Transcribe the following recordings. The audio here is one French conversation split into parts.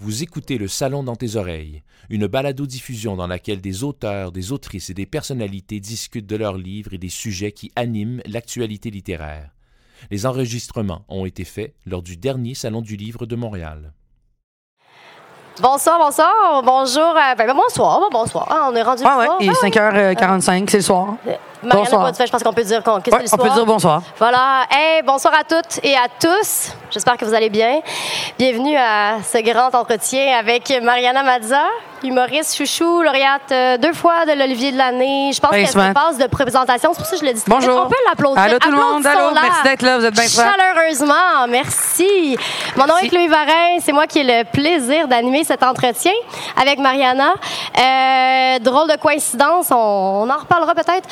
Vous écoutez Le Salon dans tes oreilles, une balado-diffusion dans laquelle des auteurs, des autrices et des personnalités discutent de leurs livres et des sujets qui animent l'actualité littéraire. Les enregistrements ont été faits lors du dernier Salon du Livre de Montréal. Bonsoir, bonsoir, bonjour, euh, ben, ben, bonsoir, bonsoir. Ah, on est rendu Ah ouais, le soir. il est 5h45, c'est le soir. Marianne bonsoir. Poitevin, je pense qu'on peut dire qu'on, c'est Ouais, on peut dire bonsoir. Voilà. Hey, bonsoir à toutes et à tous. J'espère que vous allez bien. Bienvenue à ce grand entretien avec Mariana Mazza, humoriste chouchou, lauréate euh, deux fois de l'Olivier de l'année. Je pense qu'elle se passe de présentation. C'est pour ça que je le dis. Bonjour. On peut l'applaudir? Allô tout le monde, allô, merci d'être là, vous êtes bien. Chaleureusement, merci. Mon nom est. Chloé Varin, c'est moi qui ai le plaisir d'animer cet entretien avec Mariana. Euh, drôle de coïncidence, on, on en reparlera peut-être.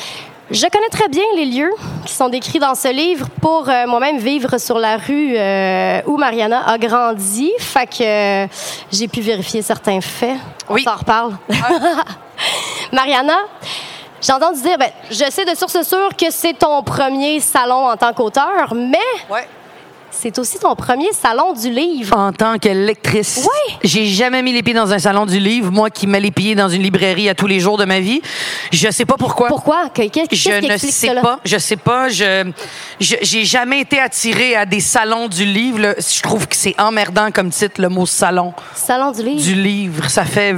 Je connais très bien les lieux qui sont décrits dans ce livre pour euh, moi-même vivre sur la rue euh, où Mariana a grandi. Fait que euh, j'ai pu vérifier certains faits. Oui. On s'en reparle. Mariana, j'ai entendu dire, ben, je sais de source sûre que c'est ton premier salon en tant qu'auteur, mais Ouais. C'est aussi ton premier salon du livre. En tant que lectrice, Ouais. j'ai jamais mis les pieds dans un salon du livre, moi qui mets les pieds dans une librairie à tous les jours de ma vie. Je sais pas pourquoi. Pourquoi? Que- Qu'est-ce Je qui ne explique sais cela? pas, je sais pas, je je- j'ai jamais été attirée à des salons du livre. là. Je trouve que c'est emmerdant comme titre le mot salon Salon du livre. du livre, ça fait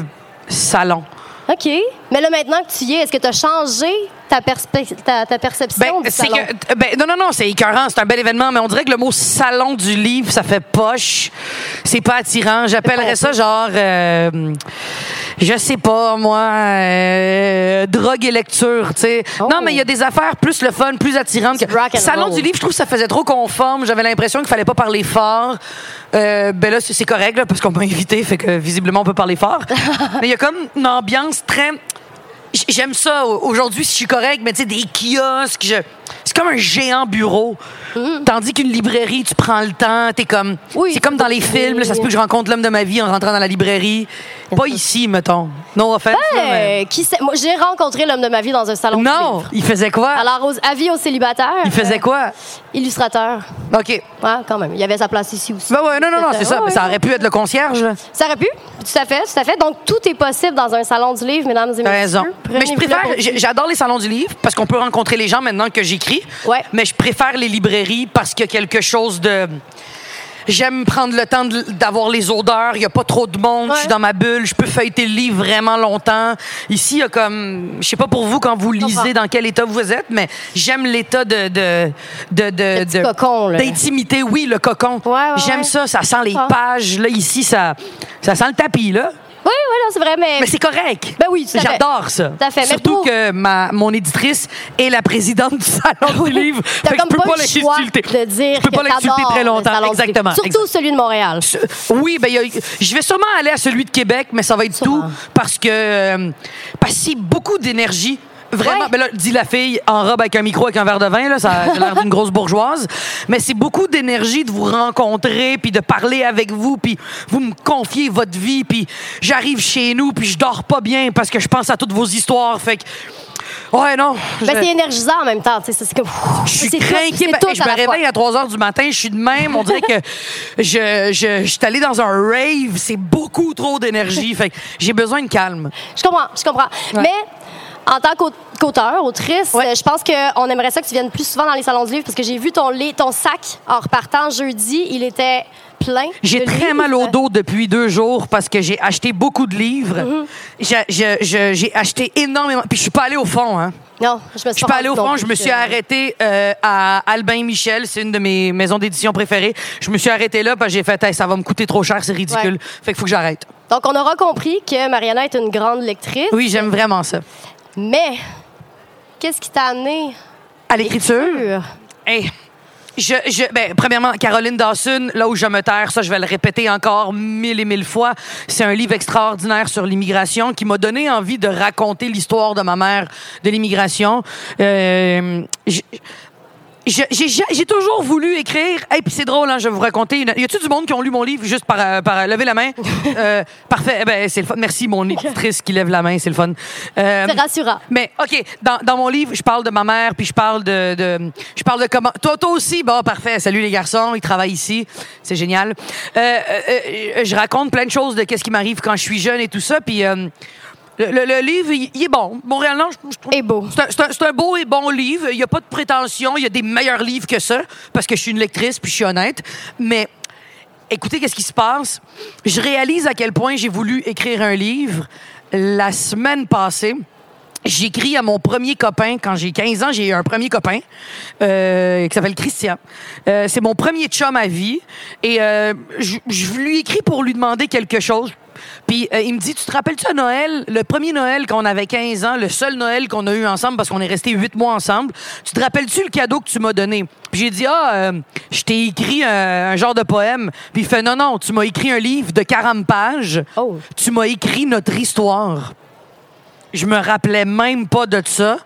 salon. OK. Mais là, maintenant que tu y es, est-ce que tu as changé ta, ta, ta perception Ben, du c'est salon? que, ben, non, non, non, c'est écœurant, c'est un bel événement, mais on dirait que le mot salon du livre, ça fait poche. C'est pas attirant. J'appellerais ça genre, euh, je sais pas, moi, euh, drogue et lecture, tu sais. Oh. Non, mais il y a des affaires plus le fun, plus attirantes. Que... Salon roll. du livre, je trouve que ça faisait trop conforme. J'avais l'impression qu'il fallait pas parler fort. Euh, ben là, c'est correct, là, parce qu'on m'a invité, fait que visiblement, on peut parler fort. mais il y a comme une ambiance très J'aime ça. Aujourd'hui, si je suis correct, mais tu sais, des kiosques, je- comme un géant bureau. Tandis qu'une librairie, tu prends le temps, t'es comme. Mm. Oui, c'est comme dans les films, là, ça se peut que je rencontre l'homme de ma vie en rentrant dans la librairie. Pas ici, mettons. No offense. là, mais- Euh, qui sait- Moi, j'ai rencontré l'homme de ma vie dans un salon du Non, il faisait quoi? Alors, aux, avis aux célibataires. il faisait euh, quoi? illustrateur. OK. Ouais, quand même. Il avait sa place ici aussi. Ben ouais, non, non, non, c'est ça. ouais, Mais ça aurait pu être le concierge, là. Ça aurait pu. Tout à fait, tout à fait. Donc, tout est possible dans un salon du livre, mesdames et messieurs. Raison. Mais je préfère, j'adore les salons du livre parce qu'on peut rencontrer les gens maintenant que j'écris. Ouais. Mais je préfère les librairies parce qu'il y a quelque chose de. J'aime prendre le temps d'avoir les odeurs. Il n'y a pas trop de monde. Je suis dans ma bulle. Je peux feuilleter le livre vraiment longtemps. Ici, il y a comme. Je sais pas pour vous quand vous lisez dans quel état vous êtes, mais j'aime l'état de. de, de, de- de- cocon. D'intimité, oui, le cocon. Ouais, ouais, J'aime ça. Ça sent les pages. Là, ici, ça, ça sent le tapis, là. Oui, oui, non, c'est vrai, mais. Mais c'est correct. Ben oui, tout à fait. J'adore ça. Tout à fait. Mais Surtout pour- que ma, mon éditrice est la présidente du salon du livre. T'as Fait que comme je peux pas, pas le choix l'insulter. de dire Je peux pas que l'insulter t'adores très le longtemps. salon du livre. Exactement. Surtout celui de Montréal. Oui, ben, il y a- je vais sûrement aller à celui de Québec, mais ça va être Sûrement. tout parce que euh, parce que c'est beaucoup d'énergie. Vraiment, Ouais. ben là, dit la fille en robe avec un micro avec un verre de vin, là, ça a l'air d'une grosse bourgeoise. Mais c'est beaucoup d'énergie de vous rencontrer, puis de parler avec vous, puis vous me confiez votre vie, puis j'arrive chez nous, puis je dors pas bien parce que je pense à toutes vos histoires. Fait que, ouais, non. Ben, je- c'est énergisant en même temps. tu sais, C'est comme. je suis c'est Ben, je me réveille à 3 heures du matin, je suis de même. On dirait que je, je, je suis allée dans un rave. C'est beaucoup trop d'énergie. Fait que j'ai besoin de calme. Je comprends, je comprends. Ouais. Mais en tant qu'au- qu'auteur, autrice, Ouais. je pense qu'on aimerait ça que tu viennes plus souvent dans les salons du livre parce que j'ai vu ton, ton sac en repartant jeudi. Il était plein. J'ai de très livres. mal au dos depuis deux jours parce que j'ai acheté beaucoup de livres. Mm-hmm. J'ai- acheté énormément. Puis je suis pas allée au fond, hein. Non, je me suis Je suis pas allée au fond, je me suis arrêtée euh, à Albin Michel, c'est une de mes maisons d'édition préférées. Je me suis arrêtée là parce que j'ai fait Hey, ça va me coûter trop cher, c'est ridicule. Ouais. Fait qu'il faut que j'arrête. Donc, on aura compris que Mariana est une grande lectrice. Oui, j'aime vraiment ça. Mais, qu'est-ce qui t'a amené À l'écriture, Hey, je, je, ben, premièrement, Caroline Dawson, là où je me terre, ça, je vais le répéter encore mille et mille fois. C'est un livre extraordinaire sur l'immigration qui m'a donné envie de raconter l'histoire de ma mère de l'immigration. Euh, j'ai ja- j'ai toujours voulu écrire. Et puis c'est drôle, hein, je vais vous raconter. Une... Y a-tu du monde qui ont lu mon livre juste par, euh, par euh, lever la main? Euh, parfait. Eh Ben, c'est le fun. Merci, mon éditrice qui lève la main. C'est le fun. Euh, C'est rassurant. mais OK, dans, dans mon livre, je parle de ma mère, puis je parle de, de- je parle de comment. Toi, toi aussi, bon, parfait. Salut les garçons, ils travaillent ici, c'est génial. Euh, euh, euh, je raconte plein de choses de qu'est-ce qui m'arrive quand je suis jeune et tout ça, puis euh, le, le- le livre, il, il est bon. Montréal-Nord, je, je trouve. Et beau. C'est un, c'est un- c'est un beau et bon livre. Il n'y a pas de prétention. Il y a des meilleurs livres que ça, parce que je suis une lectrice, puis je suis honnête. Mais écoutez, qu'est-ce qui se passe? Je réalise à quel point j'ai voulu écrire un livre. La semaine passée, j'écris à mon premier copain. Quand j'ai 15 ans, j'ai eu un premier copain euh, qui s'appelle Christian. Euh, c'est mon premier chum à vie. Et euh, je, je lui écris pour lui demander quelque chose. Puis euh, il me dit, tu te rappelles-tu à Noël, le premier Noël quand on avait 15 ans, le seul Noël qu'on a eu ensemble parce qu'on est resté huit mois ensemble, tu te rappelles-tu le cadeau que tu m'as donné? Puis j'ai dit, ah, euh, je t'ai écrit un, un genre de poème. Puis il fait, non, non, tu m'as écrit un livre de 40 pages. Oh. Tu m'as écrit notre histoire. Je me rappelais même pas de ça.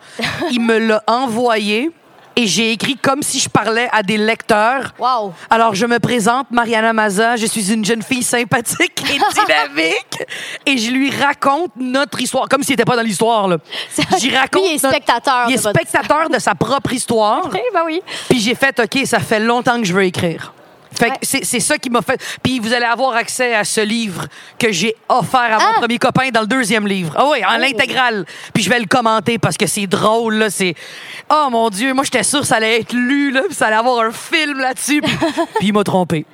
Il me l'a envoyé et j'ai écrit comme si je parlais à des lecteurs. Wow. Alors, je me présente, Mariana Maza. Je suis une jeune fille sympathique et dynamique. et je lui raconte notre histoire, comme s'il n'était pas dans l'histoire. là. J'y raconte. Il est notre- spectateur Il est spectateur de sa propre histoire. Oui, ben oui. Puis j'ai fait, OK, ça fait longtemps que je veux écrire. Fait Ouais. c'est c'est ça qui m'a fait. Puis vous allez avoir accès à ce livre que j'ai offert à mon Ah! premier copain dans le deuxième livre. Ah oui, en l'intégrale. Puis je vais le commenter parce que c'est drôle, là. C'est. Oh mon Dieu, moi j'étais sûr que ça allait être lu, là. Puis ça allait avoir un film là-dessus. Puis, puis il m'a trompé.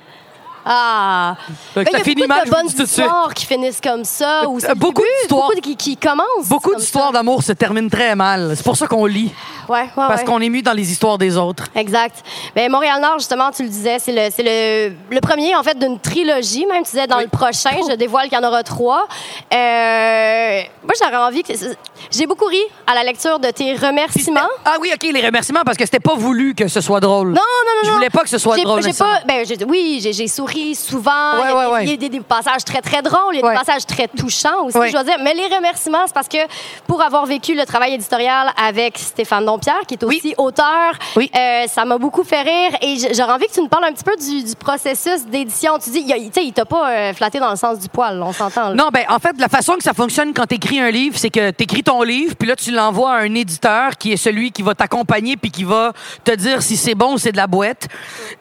Ah. Que Ben, il y a mal, beaucoup de bonnes histoires qui finissent comme ça. Ou le beaucoup d'histoires. Beaucoup qui, qui commencent. Beaucoup d'histoires d'amour se terminent très mal. C'est pour ça qu'on lit. Ouais, ouais, Parce ouais. qu'on est mis dans les histoires des autres. Exact. Ben, Montréal-Nord, justement, tu le disais, c'est le, le, le premier, en fait, d'une trilogie. Même, tu disais, dans Oui. le prochain, je dévoile qu'il y en aura trois. Euh, moi, j'aurais envie que... J'ai beaucoup ri à la lecture de tes remerciements. Ah oui, OK, les remerciements, parce que c'était pas voulu que ce soit drôle. Non, non, non, Je voulais pas que ce soit drôle, J'ai pas, ben, oui, j'ai souri souvent. Ouais, il y a, ouais, des- ouais. il y a des, des passages très, très drôles. Il y a des passages très touchants aussi, je dois dire. Mais les remerciements, c'est parce que pour avoir vécu le travail éditorial avec Stéphane Dompierre, qui est Oui. aussi auteur, Oui. euh, ça m'a beaucoup fait rire. Et j'aurais envie que tu nous parles un petit peu du, du processus d'édition. Tu dis, tu sais, il t'a pas euh, flatté dans le sens du poil, on s'entend. Non, ben en fait, la façon que ça fonctionne quand tu écris un livre, c'est que tu écris ton livre, puis là, tu l'envoies à un éditeur qui est celui qui va t'accompagner puis qui va te dire si c'est bon ou c'est de la boîte.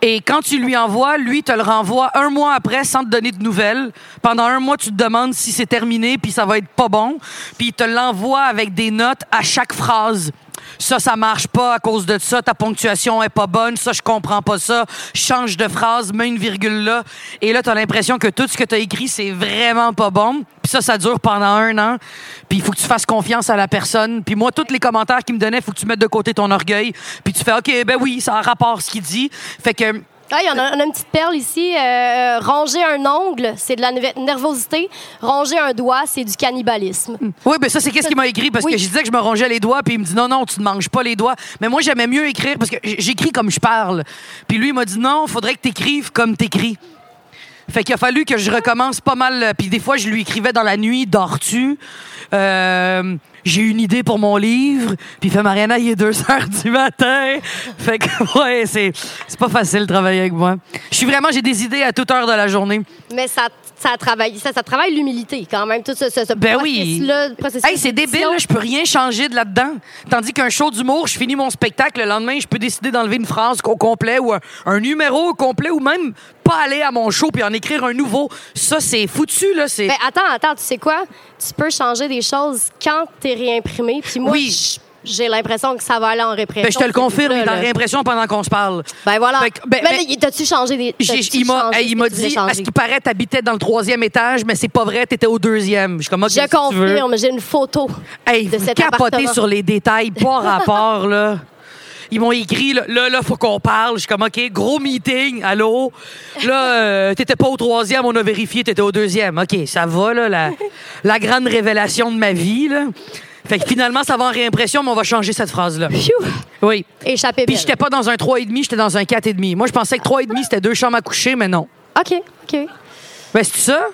Et quand tu lui envoies, lui te le renvoie un mois après sans te donner de nouvelles. Pendant un mois, tu te demandes si c'est terminé puis ça va être pas bon. Puis il te l'envoie avec des notes à chaque phrase. Ça, ça marche pas à cause de ça. Ta ponctuation est pas bonne. Ça, je comprends pas ça. Change de phrase, mets une virgule là. Et là, tu as l'impression que tout ce que tu as écrit, c'est vraiment pas bon. Puis ça, ça dure pendant un an. Puis il faut que tu fasses confiance à la personne. Puis moi, tous les commentaires qu'il me donnait, faut que tu mettes de côté ton orgueil. Puis tu fais, OK, ben oui, ça a rapport ce qu'il dit. Fait que Ah, il y en a, on a une petite perle ici. Euh, ronger un ongle, c'est de la nerv- nervosité. Ronger un doigt, c'est du cannibalisme. Oui, ben ça, c'est qu'est-ce qu'il m'a écrit? Parce Oui. que je disais que je me rongeais les doigts, puis il me dit non, non, tu ne manges pas les doigts. Mais moi, j'aimais mieux écrire parce que j'écris comme je parle. Puis lui, il m'a dit non, faudrait que tu écrives comme tu écris. Fait qu'il a fallu que je recommence pas mal. euh, Puis des fois, je lui écrivais dans la nuit, dors-tu? Euh, j'ai une idée pour mon livre. Puis fait Mariana, il est 2 heures du matin. Fait que, ouais, c'est, c'est pas facile de travailler avec moi. Je suis vraiment, j'ai des idées à toute heure de la journée. Mais ça, ça travaille, ça, ça travaille l'humilité quand même, tout ce, ce, ce Ben oui. processus-là, le processus Hey, c'est débile, là, je peux rien changer de là-dedans. Tandis qu'un show d'humour, je finis mon spectacle, le lendemain, je peux décider d'enlever une phrase au complet ou un, un numéro au complet ou même pas aller à mon show puis en écrire un nouveau. Ça, c'est foutu, là. C'est... Attends, attends, tu sais quoi? Tu peux changer des choses quand t'es réimprimé. Puis moi, Oui. j'ai l'impression que ça va aller en répression. Ben, je te le confirme, il est là. réimpression pendant qu'on se parle. Ben voilà. Que- ben, mais là, t'as-tu changé des. T'as-tu il m'a, tu dit, à ce qui paraît, t'habitais dans le troisième étage, mais c'est pas vrai, t'étais au deuxième. Je comme, OK, Je si tu confirme, j'ai une photo. Hey, de cet appartement. sur les détails, pas rapport, là. Ils m'ont écrit, là, là, là, faut qu'on parle. Je suis comme, OK, gros meeting, allô? Là, euh, t'étais pas au troisième, on a vérifié, t'étais au deuxième. OK, ça va, là, la, la grande révélation de ma vie, là. Fait que finalement, ça va en réimpression, mais on va changer cette phrase-là. Oui. Échappé Puis j'étais pas dans un 3,5, j'étais dans un 4,5. Moi, je pensais que 3,5, c'était deux chambres à coucher, mais non. OK, OK. Ben, c'est ça?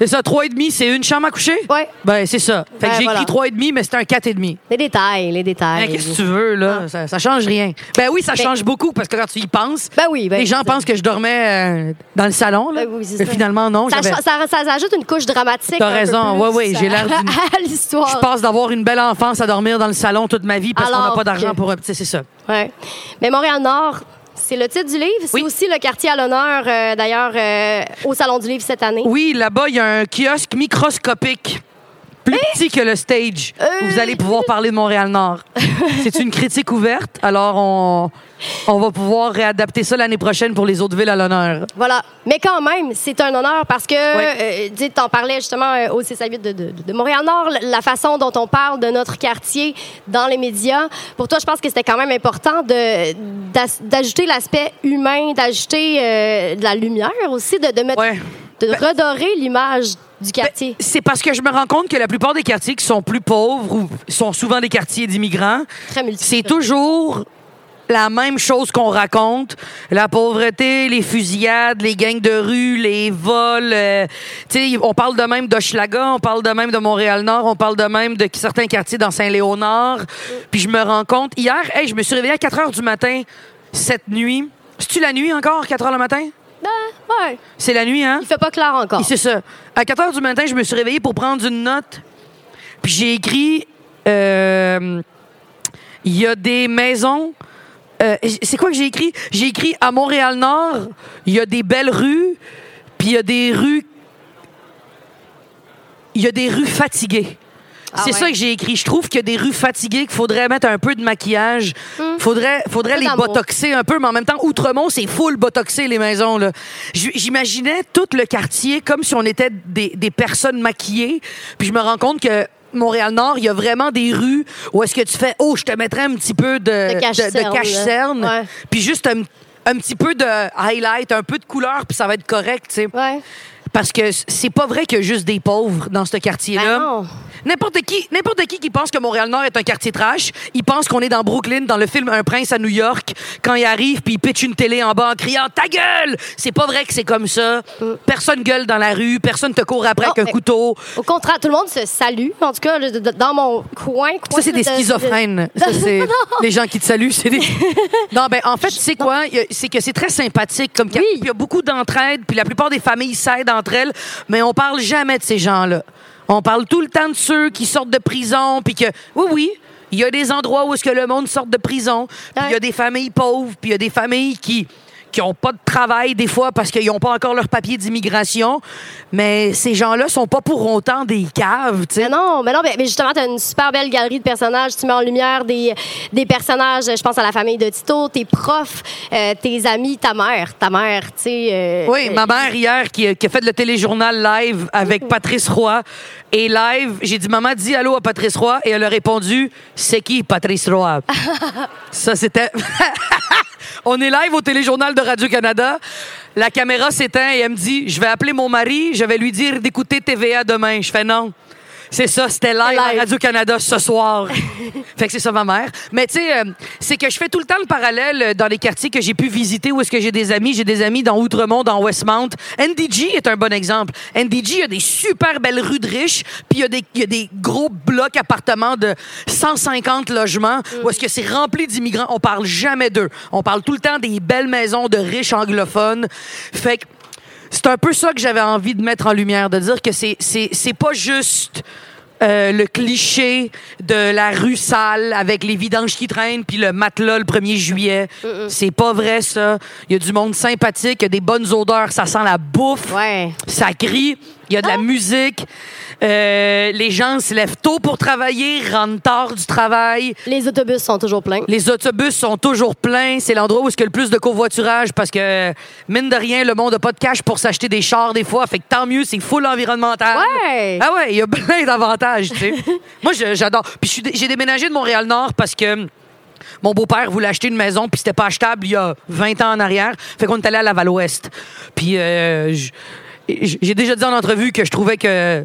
C'est ça, 3,5, c'est une chambre à coucher? Ouais. Ben, c'est ça. Fait que Ben, j'ai voilà. écrit 3,5, mais c'est un 4,5. Les détails, les détails. Ben, Qu'est-ce que tu veux, là? Ah. Ça, ça change rien. Ben oui, ça Ben- change beaucoup parce que quand tu y penses, Ben oui, ben les gens c'est- pensent que je dormais euh, dans le salon, là. Ben oui, c'est mais ça. finalement, non. Ça, j'avais- cha- ça, ajoute une couche dramatique. T'as un peu raison, plus ouais, ouais, j'ai l'air d'une- à l'histoire. Je passe d'avoir une belle enfance à dormir dans le salon toute ma vie parce qu'on n'a Alors pas d'argent que- pour... tu sais, C'est ça. Ouais. Mais Montréal-Nord, c'est le titre du livre? C'est Oui. aussi le quartier à l'honneur, euh, d'ailleurs, euh, au Salon du livre cette année. Oui, là-bas, il y a un kiosque microscopique. Plus petit que le stage. Euh. où Vous allez pouvoir parler de Montréal-Nord. C'est une critique ouverte, alors on, on va pouvoir réadapter ça l'année prochaine pour les autres villes à l'honneur. Voilà. Mais quand même, c'est un honneur parce que, Ouais. euh, tu parlais justement euh, au C8 de, de, de Montréal-Nord, la- façon dont on parle de notre quartier dans les médias. Pour toi, je pense que c'était quand même important d'ajouter l'aspect humain, d'ajouter euh, de la lumière aussi, de, de mettre, Ouais. De Ben- redorer l'image du quartier. C'est parce que je me rends compte que la plupart des quartiers qui sont plus pauvres ou sont souvent des quartiers d'immigrants, c'est toujours la même chose qu'on raconte. La pauvreté, les fusillades, les gangs de rue, les vols. euh, tu sais, on parle de même d'Hochelaga, on parle de même de Montréal-Nord, on parle de même de certains quartiers dans Saint-Léonard. Puis je me rends compte, hier, hey, je me suis réveillée à 4 heures du matin cette nuit. C'est-tu la nuit encore, 4 heures le matin? Ah, ouais. C'est la nuit, hein? Il fait pas clair encore. C'est ça. À 4 heures du matin, je me suis réveillée pour prendre une note. Puis j'ai écrit euh, il y a des maisons. euh, c'est quoi que j'ai écrit? J'ai écrit à Montréal-Nord, il y a des belles rues, puis il y a des rues. Il y a des rues fatiguées. Ah c'est ouais. ça que j'ai écrit. Je trouve qu'il y a des rues fatiguées, qu'il faudrait mettre un peu de maquillage. Faudrait, faudrait peu les botoxer un peu, mais en même temps, Outremont, c'est full botoxé, les maisons. là. J'imaginais tout le quartier comme si on était des, des personnes maquillées. Puis je me rends compte que Montréal-Nord, il y a vraiment des rues où est-ce que tu fais, oh, je te mettrais un petit peu de, De cache-cerne. Ouais. Puis juste un, un petit peu de highlight, un peu de couleur, puis ça va être correct, tu sais. Ouais. Parce que c'est pas vrai qu'il y a juste des pauvres dans ce quartier-là. Ben non. N'importe qui, n'importe qui qui pense que Montréal-Nord est un quartier trash, il pense qu'on est dans Brooklyn, dans le film Un prince à New York, quand il arrive puis il pitch une télé en bas en criant Ta gueule! C'est pas vrai que c'est comme ça. Personne gueule dans la rue, personne te court après avec un couteau. Au contraire, tout le monde se salue. En tout cas, dans mon coin. Ça, coin c'est des de- de- schizophrènes. Ça, c'est les gens qui te saluent. C'est des... Non, ben, en fait, tu sais quoi? C'est que c'est très sympathique comme. Oui. Il y a beaucoup d'entraide, puis la plupart des familles s'aident entre elles, mais on parle jamais de ces gens-là. On parle tout le temps de ceux qui sortent de prison, puis que, oui, oui, il y a des endroits où est-ce que le monde sort de prison, puis il y a des familles pauvres, puis il y a des familles qui qui ont pas de travail des fois parce qu'ils n'ont pas encore leur papier d'immigration, mais ces gens-là sont pas pour autant des caves, tu sais. Mais non, mais non, mais, mais justement, tu as une super belle galerie de personnages. Tu mets en lumière des, des personnages, je pense à la famille de Tito, tes profs, euh, tes amis, ta mère. Ta mère, tu sais. euh, Oui, euh, ma mère hier qui, qui a fait le téléjournal live avec Patrice Roy. Et live, j'ai dit Maman, dis allô à Patrice Roy. Et elle a répondu C'est qui Patrice Roy? Ça, c'était. On est live au téléjournal de Radio-Canada. La caméra s'éteint et elle me dit Je vais appeler mon mari, je vais lui dire d'écouter TVA demain. Je fais non. C'est ça, c'était live, à. Radio-Canada ce soir. fait que c'est ça ma mère. Mais tu sais, euh, c'est que je fais tout le temps le parallèle euh, dans les quartiers que j'ai pu visiter où est-ce que j'ai des amis. J'ai des amis dans Outremont, dans Westmount. NDG est un bon exemple. NDG, il y a des super belles rues de riches, puis il y, a des- il y a des gros blocs appartements de 150 logements où est-ce que c'est rempli d'immigrants. On parle jamais d'eux. On parle tout le temps des belles maisons de riches anglophones. Fait que c'est un peu ça que j'avais envie de mettre en lumière, de dire que c'est c'est c'est pas juste euh, le cliché de la rue sale avec les vidanges qui traînent puis le matelas le 1er juillet. C'est pas vrai ça. Il y a du monde sympathique, il y a des bonnes odeurs, ça sent la bouffe. Ouais. Ça crie, il y a de la musique. Euh, les gens se lèvent tôt pour travailler, rentrent tard du travail. Les autobus sont toujours pleins. Les autobus sont toujours pleins. C'est l'endroit où il y a le plus de covoiturage parce que, mine de rien, le monde n'a pas de cash pour s'acheter des chars des fois. Fait que tant mieux, c'est full environnemental. Ouais. Ah ouais, il y a plein d'avantages, tu sais. Moi, j'adore. Puis j'ai déménagé de Montréal-Nord parce que mon beau-père voulait acheter une maison puis c'était pas achetable il y a 20 ans en arrière. Fait qu'on est allé à Laval-Ouest. Puis euh, j'ai déjà dit en entrevue que je trouvais que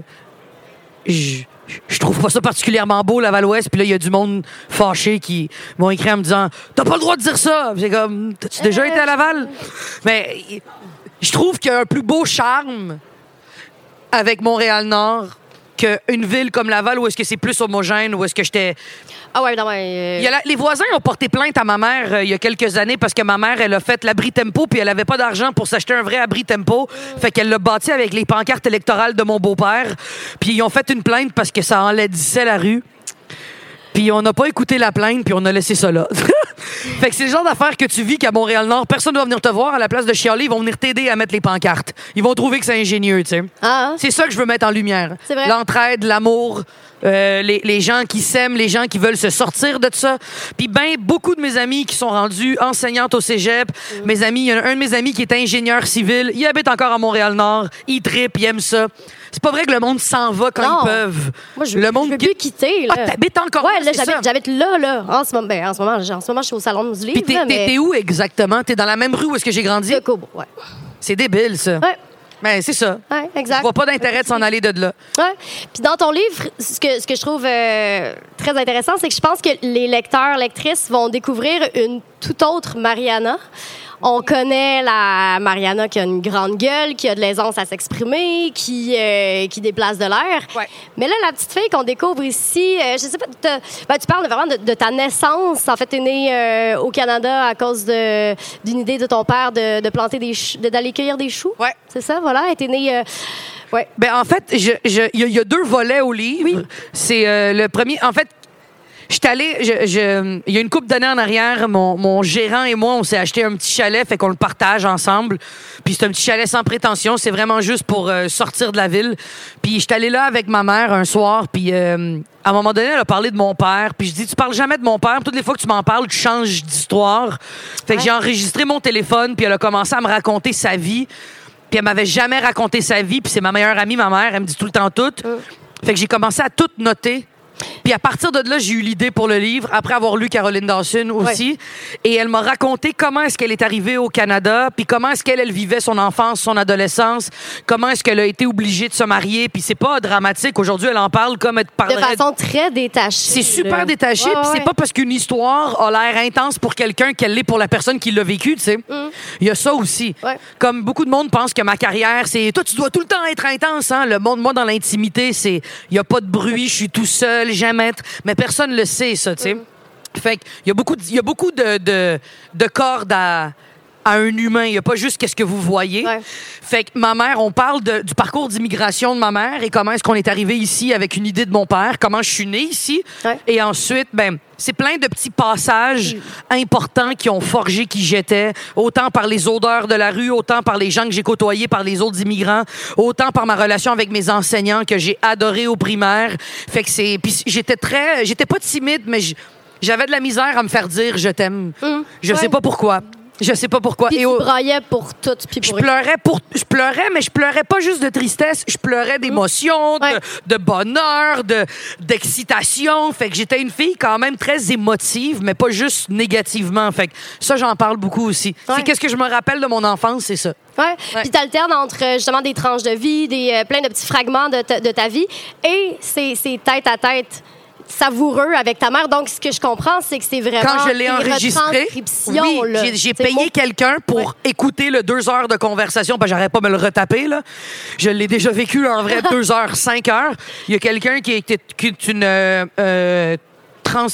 je, je trouve pas ça particulièrement beau, Laval-Ouest. Puis là, il y a du monde fâché qui m'ont écrit en me disant T'as pas le droit de dire ça. C'est comme T'as-tu déjà été à Laval? Mais je trouve qu'il y a un plus beau charme avec Montréal-Nord qu'une ville comme Laval où est-ce que c'est plus homogène, où est-ce que j'étais... Ah ouais, non, ouais. Il y a la- les voisins ont porté plainte à ma mère euh, il y a quelques années parce que ma mère, elle a fait l'abri tempo puis elle avait pas d'argent pour s'acheter un vrai abri tempo. Fait qu'elle l'a bâti avec les pancartes électorales de mon beau-père. Puis ils ont fait une plainte parce que ça enlaidissait la rue. Puis on n'a pas écouté la plainte, puis on a laissé ça là. fait que c'est le genre d'affaire que tu vis qu'à Montréal-Nord, personne ne va venir te voir. À la place de chialer, ils vont venir t'aider à mettre les pancartes. Ils vont trouver que c'est ingénieux, tu sais. Ah? C'est ça que je veux mettre en lumière. C'est vrai. L'entraide, l'amour, euh, les, les gens qui s'aiment, les gens qui veulent se sortir de ça. Puis ben, beaucoup de mes amis qui sont rendus enseignantes au cégep, mes amis, il y en a un de mes amis qui est ingénieur civil, il habite encore à Montréal-Nord, il tripe, il aime ça. C'est pas vrai que le monde s'en va quand Non. ils peuvent. Moi, je, le je monde veux qui- plus quitter, là. Ah, t'habites encore Ouais, là, j'habite, j'habite là, là. En ce moment, ben, en ce moment, en ce moment, je suis au salon de livres, Puis mais... t'es où exactement? T'es dans la même rue où est-ce que j'ai grandi? De Cobo, ouais. C'est débile, ça. Ouais, Mais c'est ça. ouais, Je exact. vois pas d'intérêt de s'en aller de là. Ouais. Puis dans ton livre, ce que, ce que je trouve euh, très intéressant, c'est que je pense que les lecteurs, lectrices vont découvrir une toute autre Mariana. On connaît la Mariana qui a une grande gueule, qui a de l'aisance à s'exprimer, qui, euh, qui déplace de l'air. Ouais. Mais là, la petite fille qu'on découvre ici, euh, je sais pas, ben, tu parles vraiment de, de ta naissance. En fait, tu es née euh, au Canada à cause de- d'une idée de ton père de, de planter des ch- de- d'aller cueillir des choux. Ouais. C'est ça, voilà. Tu es née. euh, ouais. Ben, en fait, je- je- il y, y a deux volets au livre. C'est euh, le premier. En fait, j'étais allée. je- je- Il y a une couple d'années en arrière, mon, mon gérant et moi, on s'est acheté un petit chalet, fait qu'on le partage ensemble. Puis c'est un petit chalet sans prétention. C'est vraiment juste pour euh, sortir de la ville. Puis j'étais allée là avec ma mère un soir, puis. euh, à un moment donné, elle a parlé de mon père. Puis je dis, tu parles jamais de mon père. Toutes les fois que tu m'en parles, tu changes d'histoire. Fait que Ouais. j'ai enregistré mon téléphone, puis elle a commencé à me raconter sa vie. Puis elle m'avait jamais raconté sa vie. Puis c'est ma meilleure amie, ma mère. Elle me dit tout le temps tout. Fait que j'ai commencé à tout noter. Puis à partir de là, j'ai eu l'idée pour le livre, après avoir lu Caroline Dawson aussi. Et elle m'a raconté comment est-ce qu'elle est arrivée au Canada, puis comment est-ce qu'elle elle vivait son enfance, son adolescence, comment est-ce qu'elle a été obligée de se marier. Puis c'est pas dramatique. Aujourd'hui, elle en parle comme elle De façon très détachée. c'est super là. détaché, Ouais, puis c'est pas parce qu'une histoire a l'air intense pour quelqu'un qu'elle l'est pour la personne qui l'a vécu, tu sais. Il y a ça aussi. Mm. Comme beaucoup de monde pense que ma carrière, c'est toi tu dois tout le temps être intense hein. Le monde moi dans l'intimité, c'est il y a pas de bruit, je suis tout seul, mais personne le sait ça, tu sais. Fait qu'il y a beaucoup y a beaucoup de cordes à à un humain, il y a pas juste qu'est-ce que vous voyez. Ouais. Fait que ma mère, on parle de- du parcours d'immigration de ma mère et comment est-ce qu'on est arrivé ici avec une idée de mon père, comment je suis née ici. Ouais. Et ensuite, ben, c'est plein de petits passages importants qui ont forgé qui j'étais, autant par les odeurs de la rue, autant par les gens que j'ai côtoyés, par les autres immigrants, autant par ma relation avec mes enseignants que j'ai adoré au primaire. Fait que c'est, puis j'étais très, j'étais pas timide, mais j'avais de la misère à me faire dire je t'aime. Je Ouais. sais pas pourquoi. Je sais pas pourquoi. Puis Et tu au- braillais pour tout. Puis je pleurais pour je pleurais mais je pleurais pas juste de tristesse je pleurais d'émotion Ouais. de, de bonheur de d'excitation fait que j'étais une fille quand même très émotive mais pas juste négativement fait que ça j'en parle beaucoup aussi Ouais. c'est qu'est-ce que je me rappelle de mon enfance c'est ça Ouais. Puis t'alternes entre euh, justement des tranches de vie, des euh, plein de petits fragments de, ta- de ta vie et c'est tête à tête savoureux avec ta mère. Donc ce que je comprends, c'est que c'est vraiment quand je l'ai enregistré oui j'ai- payé quelqu'un pour Ouais. écouter le deux heures de conversation parce que j'arrête pas de me le retaper là je l'ai déjà vécu en vrai deux heures cinq heures il y a quelqu'un qui est, qui est une euh, euh, trans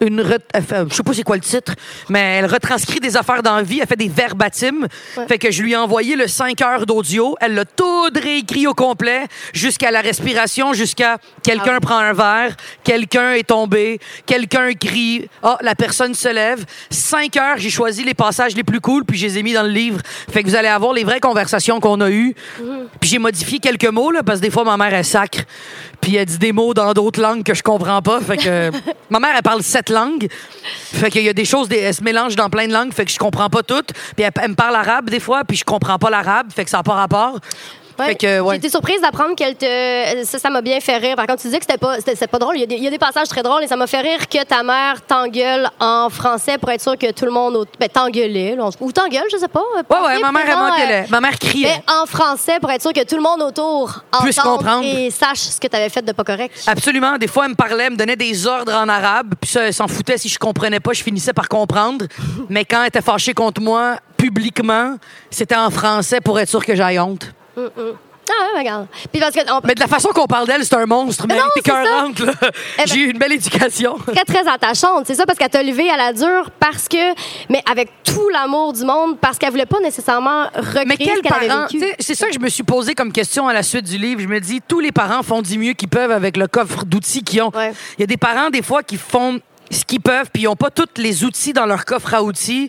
une fait- je sais pas c'est quoi le titre, mais elle retranscrit des affaires dans la vie, elle fait des verbatims. Fait que je lui ai envoyé le 5 heures d'audio, elle l'a tout réécrit au complet jusqu'à la respiration, jusqu'à quelqu'un Ah prend un verre, quelqu'un est tombé, quelqu'un crie, ah la personne se lève. 5 heures, j'ai choisi les passages les plus cool puis je les ai mis dans le livre. Fait que vous allez avoir les vraies conversations qu'on a eues. Puis j'ai modifié quelques mots là parce que des fois ma mère elle sacre puis elle dit des mots dans d'autres langues que je comprends pas. Fait que ma mère elle parle sept langues. Fait qu'il y a des choses, des- elle se mélange dans plein de langues, fait que je comprends pas toutes. Puis elle, elle me parle arabe des fois, puis je comprends pas l'arabe, fait que ça n'a pas rapport. Ouais. Été surprise d'apprendre qu'elle te. Ça, ça m'a bien fait rire. Par contre, tu disais que c'était pas, c'était, pas drôle. Il y, a des, il y a des passages très drôles et ça m'a fait rire que ta mère t'engueule en français pour être sûr que tout le monde. Ben, t'engueulait. là. Ou t'engueule, je sais pas. Ouais, ouais, ma mère, elle m'engueulait. euh, Ma mère criait. Mais en français pour être sûr que tout le monde autour Puisse comprendre. et sache ce que tu avais fait de pas correct. Absolument. Des fois, elle me parlait, elle me donnait des ordres en arabe, puis ça, elle s'en foutait si je comprenais pas, je finissais par comprendre. Mais quand elle était fâchée contre moi, publiquement, c'était en français pour être sûr que j'aille honte. Ah, ouais, regarde. Puis parce que on- Mais de la façon qu'on parle d'elle, c'est un monstre. Mais non, elle c'est ça. écœurante, là. Eh ben- J'ai eu une belle éducation. très, très attachante. C'est ça, parce qu'elle t'a levé à la dure, parce que, mais avec tout l'amour du monde, parce qu'elle voulait pas nécessairement recréer Mais ce quels qu'elle avait vécu. tu sais, C'est ça que je me suis posé comme question à la suite du livre. Je me dis, tous les parents font du mieux qu'ils peuvent avec le coffre d'outils qu'ils ont. Ouais. Il y a des parents, des fois, qui font ce qu'ils peuvent, puis ils n'ont pas tous les outils dans leur coffre à outils.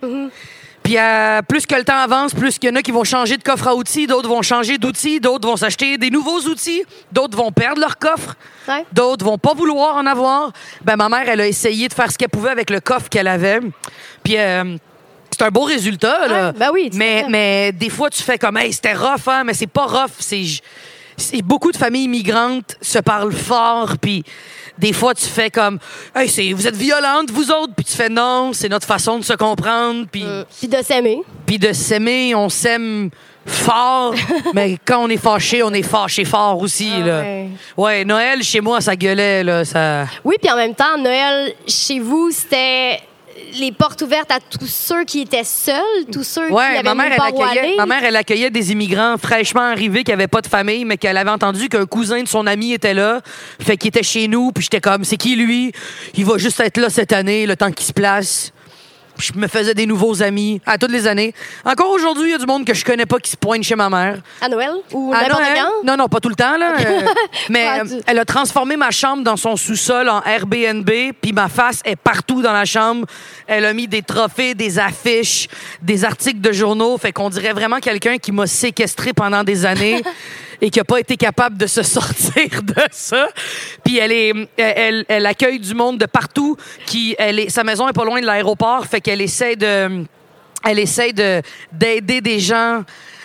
Puis euh, plus que le temps avance, plus qu'il y en a qui vont changer de coffre à outils, d'autres vont changer d'outils, d'autres vont s'acheter des nouveaux outils, d'autres vont perdre leur coffre, Ouais. d'autres vont pas vouloir en avoir. Ben ma mère, elle a essayé de faire ce qu'elle pouvait avec le coffre qu'elle avait. Puis euh, c'est un beau résultat là. Ouais, ben oui, mais mais des fois tu fais comme hey, c'était rough hein, mais c'est pas rough, c'est c'est- beaucoup de familles immigrantes se parlent fort puis des fois tu fais comme hey, c'est vous êtes violentes vous autres puis tu fais non, c'est notre façon de se comprendre puis Euh, Puis de s'aimer. puis de s'aimer, on s'aime fort, mais quand on est fâché, on est fâché fort aussi. Ah là. ouais. ouais, Noël, chez moi, ça gueulait. Là, ça... Oui, puis en même temps, Noël, chez vous, c'était les portes ouvertes à tous ceux qui étaient seuls, tous ceux qui avaient ma mère, nulle elle accueillait, ma mère, elle accueillait des immigrants fraîchement arrivés qui n'avaient pas de famille, mais qu'elle avait entendu qu'un cousin de son ami était là, fait qu'il était chez nous, puis j'étais comme, c'est qui lui? Il va juste être là cette année, le temps qu'il se place. Je me faisais des nouveaux amis à toutes les années. Encore aujourd'hui, il y a du monde que je connais pas qui se pointe chez ma mère. À Noël? Ou À Noël? quand? Non, non, pas tout le temps, là. euh, mais euh, elle a transformé ma chambre dans son sous-sol en Airbnb, puis ma face est partout dans la chambre. Elle a mis des trophées, des affiches, des articles de journaux. Fait qu'on dirait vraiment quelqu'un qui m'a séquestré pendant des années et qui a pas été capable de se sortir de ça. Puis elle est, elle, accueille du monde de partout. Qui, elle est, sa maison est pas loin de l'aéroport, fait qu'elle essaie de elle essaie de d'aider des gens.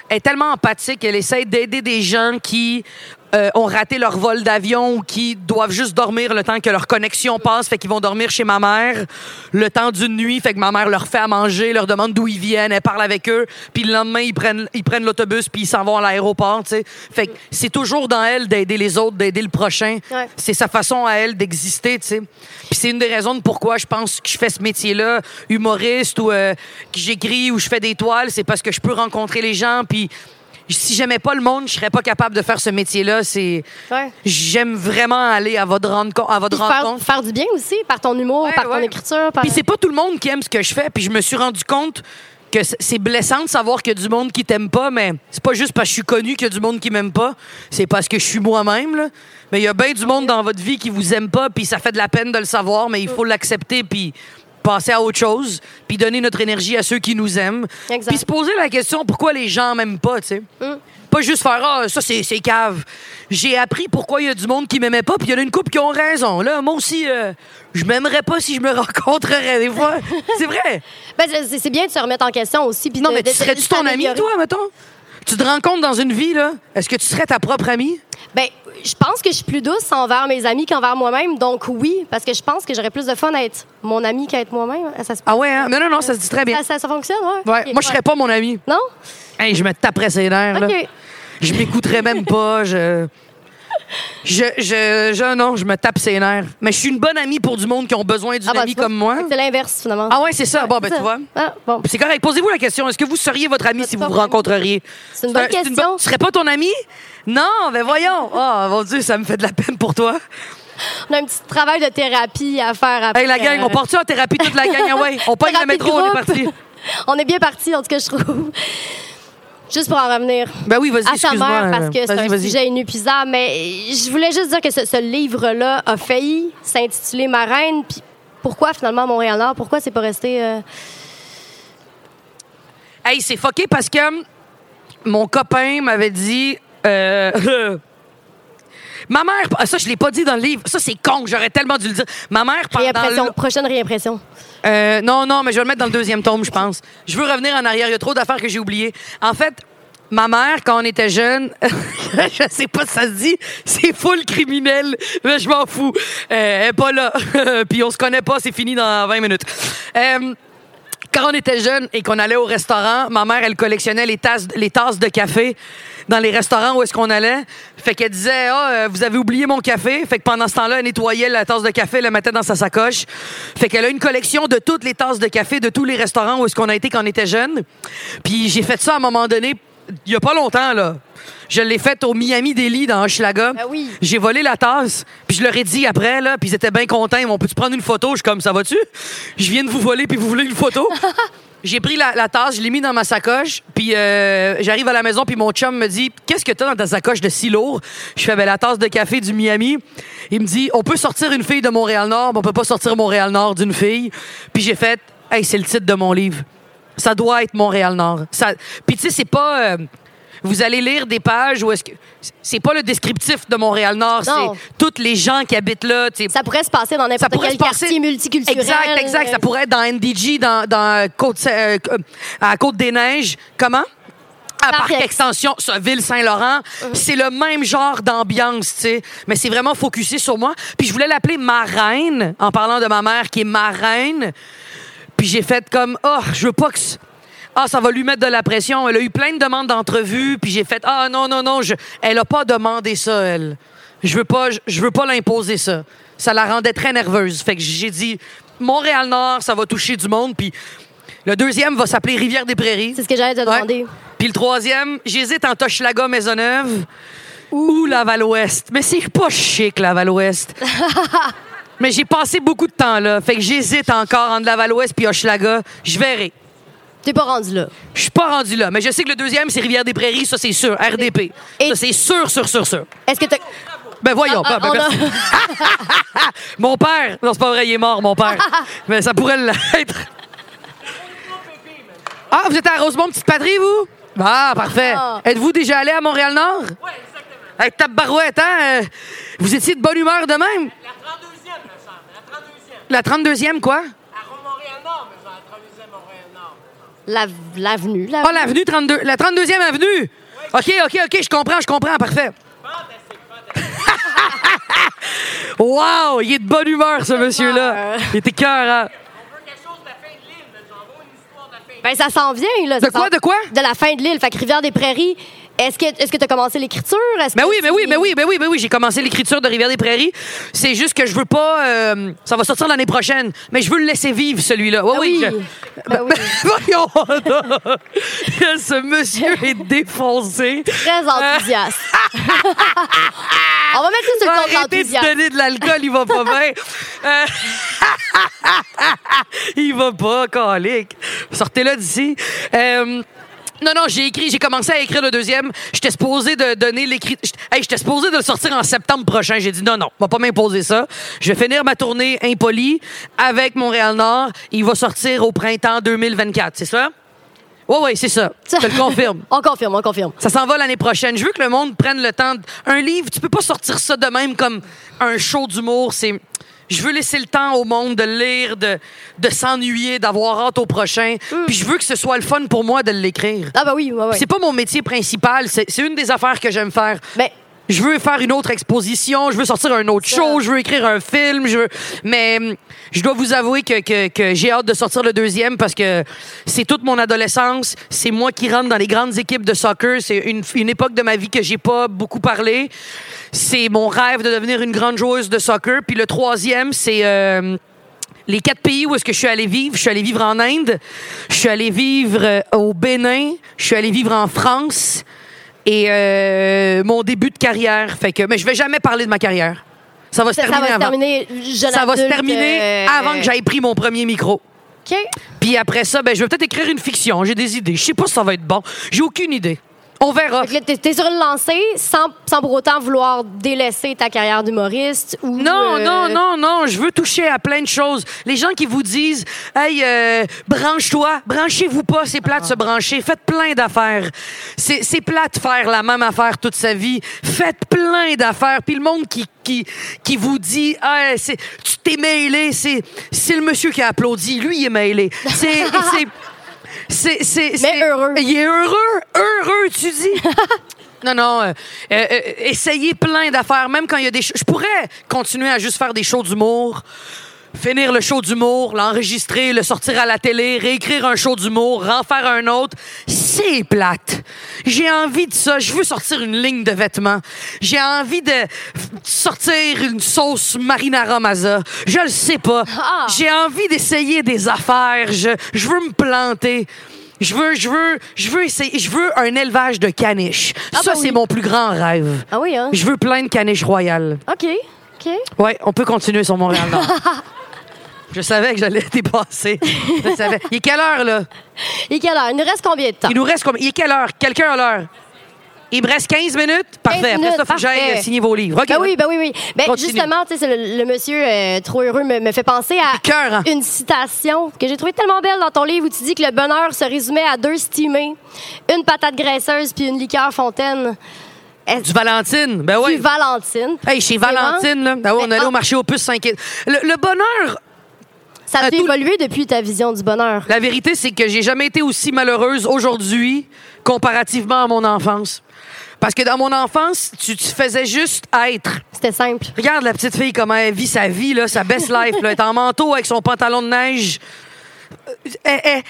Elle est tellement empathique, elle essaie d'aider des gens qui euh, ont raté leur vol d'avion ou qui doivent juste dormir le temps que leur connexion passe, fait qu'ils vont dormir chez ma mère le temps d'une nuit, fait que ma mère leur fait à manger, leur demande d'où ils viennent, elle parle avec eux, puis le lendemain ils prennent ils prennent l'autobus puis ils s'en vont à l'aéroport, tu sais. Fait que c'est toujours dans elle d'aider les autres, d'aider le prochain. Ouais. C'est sa façon à elle d'exister, tu sais. Puis c'est une des raisons de pourquoi je pense que je fais ce métier-là, humoriste ou euh, que j'écris ou je fais des toiles, c'est parce que je peux rencontrer les gens. Puis si j'aimais pas le monde, je serais pas capable de faire ce métier-là. C'est Ouais. j'aime vraiment aller à votre rendre à votre faire, rencontre. faire du bien aussi par ton humour, Ouais, par ton écriture. Par... Puis c'est pas tout le monde qui aime ce que je fais. Puis je me suis rendu compte que c'est blessant de savoir qu'il y a du monde qui t'aime pas, mais c'est pas juste parce que je suis connu qu'il y a du monde qui m'aime pas. C'est parce que je suis moi-même. Mais il y a bien du monde dans votre vie qui vous aime pas, puis ça fait de la peine de le savoir, mais il faut l'accepter, puis passer à autre chose, puis donner notre énergie à ceux qui nous aiment. Puis se poser la question pourquoi les gens m'aiment pas, tu sais? Mm. Pas juste faire ah ça c'est c'est cave. J'ai appris pourquoi il y a du monde qui m'aimait pas puis il y en a une couple qui ont raison. Là moi aussi euh, je m'aimerais pas si je me rencontrerais des fois. c'est vrai. Ben, c'est bien de se remettre en question aussi. puis Non de- mais tu serais-tu ton ami toi mettons? Tu te rencontres dans une vie là, est-ce que tu serais ta propre amie? Ben, je pense que je suis plus douce envers mes amis qu'envers moi-même. Donc oui, parce que je pense que j'aurais plus de fun à être mon ami qu'à être moi-même. Ça, se- Ah ouais hein? Non non non, ça se dit très bien. ça, ça- ça fonctionne, ouais? Ouais, moi je serais pas mon ami. Non? Hey, je me taperais ses nerfs là. OK. Je m'écouterais même pas, je je, je, je, non, je me tape ses nerfs. Mais je suis une bonne amie pour du monde qui ont besoin d'une Ah, ben, amie comme moi. C'est l'inverse, finalement. Ah ouais, c'est ça. Bon, ben, tu vois. Ah, bon. C'est correct. Posez-vous la question. Est-ce que vous seriez votre ami si vous vous rencontreriez? C'est une bonne question. Tu serais pas ton ami? Non, ben voyons. Oh, mon Dieu, ça me fait de la peine pour toi. On a un petit travail de thérapie à faire après. Hey, la gang, euh, on part-tu en thérapie toute la gang? Ah ouais, on pogne le métro, on est parti. on est bien parti, en tout cas, je trouve. Juste pour en revenir Ben oui, vas-y, à sa mère, parce que c'est un sujet inépuisable. Mais je voulais juste dire que ce, ce livre-là a failli s'intituler Ma reine. Puis pourquoi, finalement, Montréal-Nord? Pourquoi c'est pas resté... euh, Hey, c'est fucké parce que mon copain m'avait dit. euh, Ma mère, ah, ça je l'ai pas dit dans le livre, ça c'est con, j'aurais tellement dû le dire. Ma mère pendant réimpression, prochaine réimpression. Euh, non, non, mais je vais le mettre dans le deuxième tome, je pense. Je veux revenir en arrière. Il y a trop d'affaires que j'ai oubliées. En fait, ma mère, quand on était jeune, je sais pas si ça se dit, c'est full criminel, mais je m'en fous. Euh, elle est pas là. Puis on se connaît pas, c'est fini dans 20 minutes. Euh, quand on était jeune et qu'on allait au restaurant, ma mère, elle collectionnait les tasses, les tasses de café dans les restaurants où est-ce qu'on allait. Fait qu'elle disait, ah, euh, vous avez oublié mon café. Fait que pendant ce temps-là, elle nettoyait la tasse de café, la mettait dans sa sacoche. Fait qu'elle a une collection de toutes les tasses de café de tous les restaurants où est-ce qu'on a été quand on était jeune. Puis j'ai fait ça à un moment donné il y a pas longtemps, là. Je l'ai faite au Miami Deli dans Hochelaga. Ben oui. J'ai volé la tasse, puis je leur ai dit après, là, puis ils étaient bien contents. Ils m'ont pu prendre une photo? Je suis comme, ça va-tu? Je viens de vous voler, puis vous voulez une photo? J'ai pris la, la tasse, je l'ai mis dans ma sacoche, puis euh, j'arrive à la maison, puis mon chum me dit Qu'est-ce que t'as dans ta sacoche de si lourd? Je fais ben, la tasse de café du Miami. Il me dit On peut sortir une fille de Montréal-Nord, mais on peut pas sortir Montréal-Nord d'une fille. Puis j'ai fait Hey, c'est le titre de mon livre. Ça doit être Montréal-Nord. Ça... Puis tu sais, c'est pas. euh, vous allez lire des pages où est-ce que. C'est pas le descriptif de Montréal-Nord, c'est toutes les gens qui habitent là. tu sais. Ça pourrait se passer dans n'importe quel passer- quartier multiculturel. Exact, exact. Ça pourrait être dans NDG, dans, dans Côte, euh, à Côte-des-Neiges. Comment? À Parc Parc Ex- Extension, ça, Ville-Saint-Laurent. C'est le même genre d'ambiance, tu sais. Mais c'est vraiment focusé sur moi. Puis je voulais l'appeler ma reine, en parlant de ma mère qui est ma reine. Puis j'ai fait comme, oh, je veux pas que... Ah, ça va lui mettre de la pression. Elle a eu plein de demandes d'entrevue. Puis j'ai fait, ah, non, non, non, je... elle a pas demandé ça, elle. Je veux pas, je, veux pas l'imposer ça. Ça la rendait très nerveuse. Fait que j'ai dit, Montréal-Nord, ça va toucher du monde. Puis le deuxième va s'appeler Rivière-des-Prairies. C'est ce que j'allais te Ouais. demander. Puis le troisième, j'hésite entre Hochelaga, Maisonneuve ou Laval-Ouest. Mais c'est pas chic, Laval-Ouest. Mais j'ai passé beaucoup de temps là. Fait que j'hésite encore entre Laval-Ouest puis Hochelaga. Je verrai. T'es pas rendu là. Je suis pas rendu là. Mais je sais que le deuxième, c'est Rivière-des-Prairies. Ça, c'est sûr. RDP. Et- Ça, c'est sûr, sûr, sûr, sûr. Est-ce que t'as. Ben voyons. Ah, ben, on ben, a-. Mon père. Non, c'est pas vrai, il est mort, mon père. Mais ça pourrait l'être. Ah, vous êtes à Rosemont, petite patrie, vous? Ah, parfait. Ah. Êtes-vous déjà allé à Montréal-Nord? Oui, exactement. Avec ta barouette, hein? Euh, Vous étiez de bonne humeur de même? La 32e, me semble. La 32e. La 32e, quoi? Me semble. La 32e Montréal-Nord. La- L'avenue. Ah, l'avenue 32. La 32e avenue? OK, OK, OK, je comprends, je comprends, parfait. wow, il est de bonne humeur, ce monsieur-là. Il était cœur, hein? On veut quelque chose de la fin de l'île, mais j'en veux une histoire de la fin de l'île. Ben, ça s'en vient, là. De Ça quoi, de quoi? De la fin de l'île. Fait que Rivière-des-Prairies. Est-ce que est-ce que t'as commencé l'écriture? Est-ce que oui, mais tu- oui, mais oui, mais oui, mais oui, j'ai commencé l'écriture de Rivière-des-Prairies. C'est juste que je veux pas. euh, ça va sortir l'année prochaine, mais je veux le laisser vivre, celui-là. Ouais, Ah oui. oui. je- Ben oui. Voyons! Ce monsieur est défoncé. Très enthousiaste. On va mettre ça sur le compte Arrêtez de donner de l'alcool, il va pas bien. Euh, il va pas, calique. Sortez-le d'ici. Euh, non, non, j'ai écrit, j'ai commencé à écrire le deuxième. J'étais supposé de donner l'écrit. Hey, j'étais supposé de le sortir en septembre prochain. J'ai dit non, non, on va pas m'imposer ça. Je vais finir ma tournée Impoli avec Montréal-Nord. Il va sortir au printemps 2024, c'est ça? Oui, oui, c'est ça. Je te le confirme. On confirme, on confirme. Ça s'en va l'année prochaine. Je veux que le monde prenne le temps. Un livre, tu peux pas sortir ça de même comme un show d'humour. C'est. Je veux laisser le temps au monde de lire, de, de s'ennuyer, d'avoir hâte au prochain. Puis je veux que ce soit le fun pour moi de l'écrire. Ah, bah oui, ouais, ouais. C'est pas mon métier principal. C'est une des affaires que j'aime faire. Ben, Je veux faire une autre exposition, je veux sortir un autre show, je veux écrire un film, je veux... Mais hum, je dois vous avouer que, que, que j'ai hâte de sortir le deuxième parce que c'est toute mon adolescence. C'est moi qui rentre dans les grandes équipes de soccer. C'est une, une époque de ma vie que j'ai pas beaucoup parlé. C'est mon rêve de devenir une grande joueuse de soccer. Puis le troisième, c'est... euh, les quatre pays où est-ce que je suis allée vivre. Je suis allée vivre en Inde, je suis allée vivre euh, au Bénin, je suis allée vivre en France et euh, mon début de carrière. Fait que, mais je vais jamais parler de ma carrière. Ça va se ça, ça terminer va se avant. terminer jeune Ça va se adulte, terminer euh, avant que j'aille pris mon premier micro. OK. Puis après ça, ben, je vais peut-être écrire une fiction. J'ai des idées. Je sais pas si ça va être bon. J'ai aucune idée. On verra. T'es- t'es sur une lancée sans, sans pour autant vouloir délaisser ta carrière d'humoriste ou. Non, euh, non, non, non, je veux toucher à plein de choses. Les gens qui vous disent, hey, euh, branche-toi, branchez-vous pas, c'est plate de se brancher, faites plein d'affaires. C'est plate de faire la même affaire toute sa vie. Faites plein d'affaires. Puis le monde qui, qui, qui vous dit, c'est- tu t'es mêlé, c'est c'est le monsieur qui a applaudi, lui, il est mêlé. C'est. c'est- c'est, c'est, c'est- heureux. Il est heureux, heureux, tu dis. Non, non. euh, euh, euh, essayez plein d'affaires, même quand il y a des. ch- Je pourrais continuer à juste faire des shows d'humour, finir le show d'humour, l'enregistrer, le sortir à la télé, réécrire un show d'humour, en faire un autre. C'est plate. J'ai envie de ça. Je veux sortir une ligne de vêtements. J'ai envie de sortir une sauce marinara maza. Je le sais pas. Ah. J'ai envie d'essayer des affaires. Je, je veux me planter. Je veux, je veux, je veux essayer, je veux un élevage de caniches. Ah, ça, bah c'est oui. mon plus grand rêve. Ah oui, hein? Je veux plein de caniches royales. OK. OK. Ouais, on peut continuer sur Montréal. Je savais que j'allais dépasser. Je savais. Il est quelle heure, là? Et quelle heure? Il nous reste combien de temps? Il nous reste combien? Il est quelle heure? Quelqu'un a l'heure? Il me reste 15 minutes? Parfait. Après minutes, ça, faut que j'aille signer vos livres. Ben oui, ben oui, oui. Ben Continue. justement, tu sais, le, le monsieur euh, trop heureux me, me fait penser à Cœur, hein? une citation que j'ai trouvée tellement belle dans ton livre où tu dis que le bonheur se résumait à deux stimés, une patate graisseuse puis une liqueur fontaine. Est- Du Valentine. Ben Du oui. Valentine. Hey, chez? Valentine, là. Ah ouais, on Mais allait en- au marché aux puces 5 le, le bonheur, Ça à a évolué depuis ta vision du bonheur. la vérité, c'est que j'ai jamais été aussi malheureuse aujourd'hui comparativement à mon enfance. Parce que dans mon enfance, tu, tu faisais juste être. C'était simple. Regarde la petite fille, comment elle vit sa vie, là, sa best life. Là. Elle est en manteau avec son pantalon de neige. Euh, Elle, elle,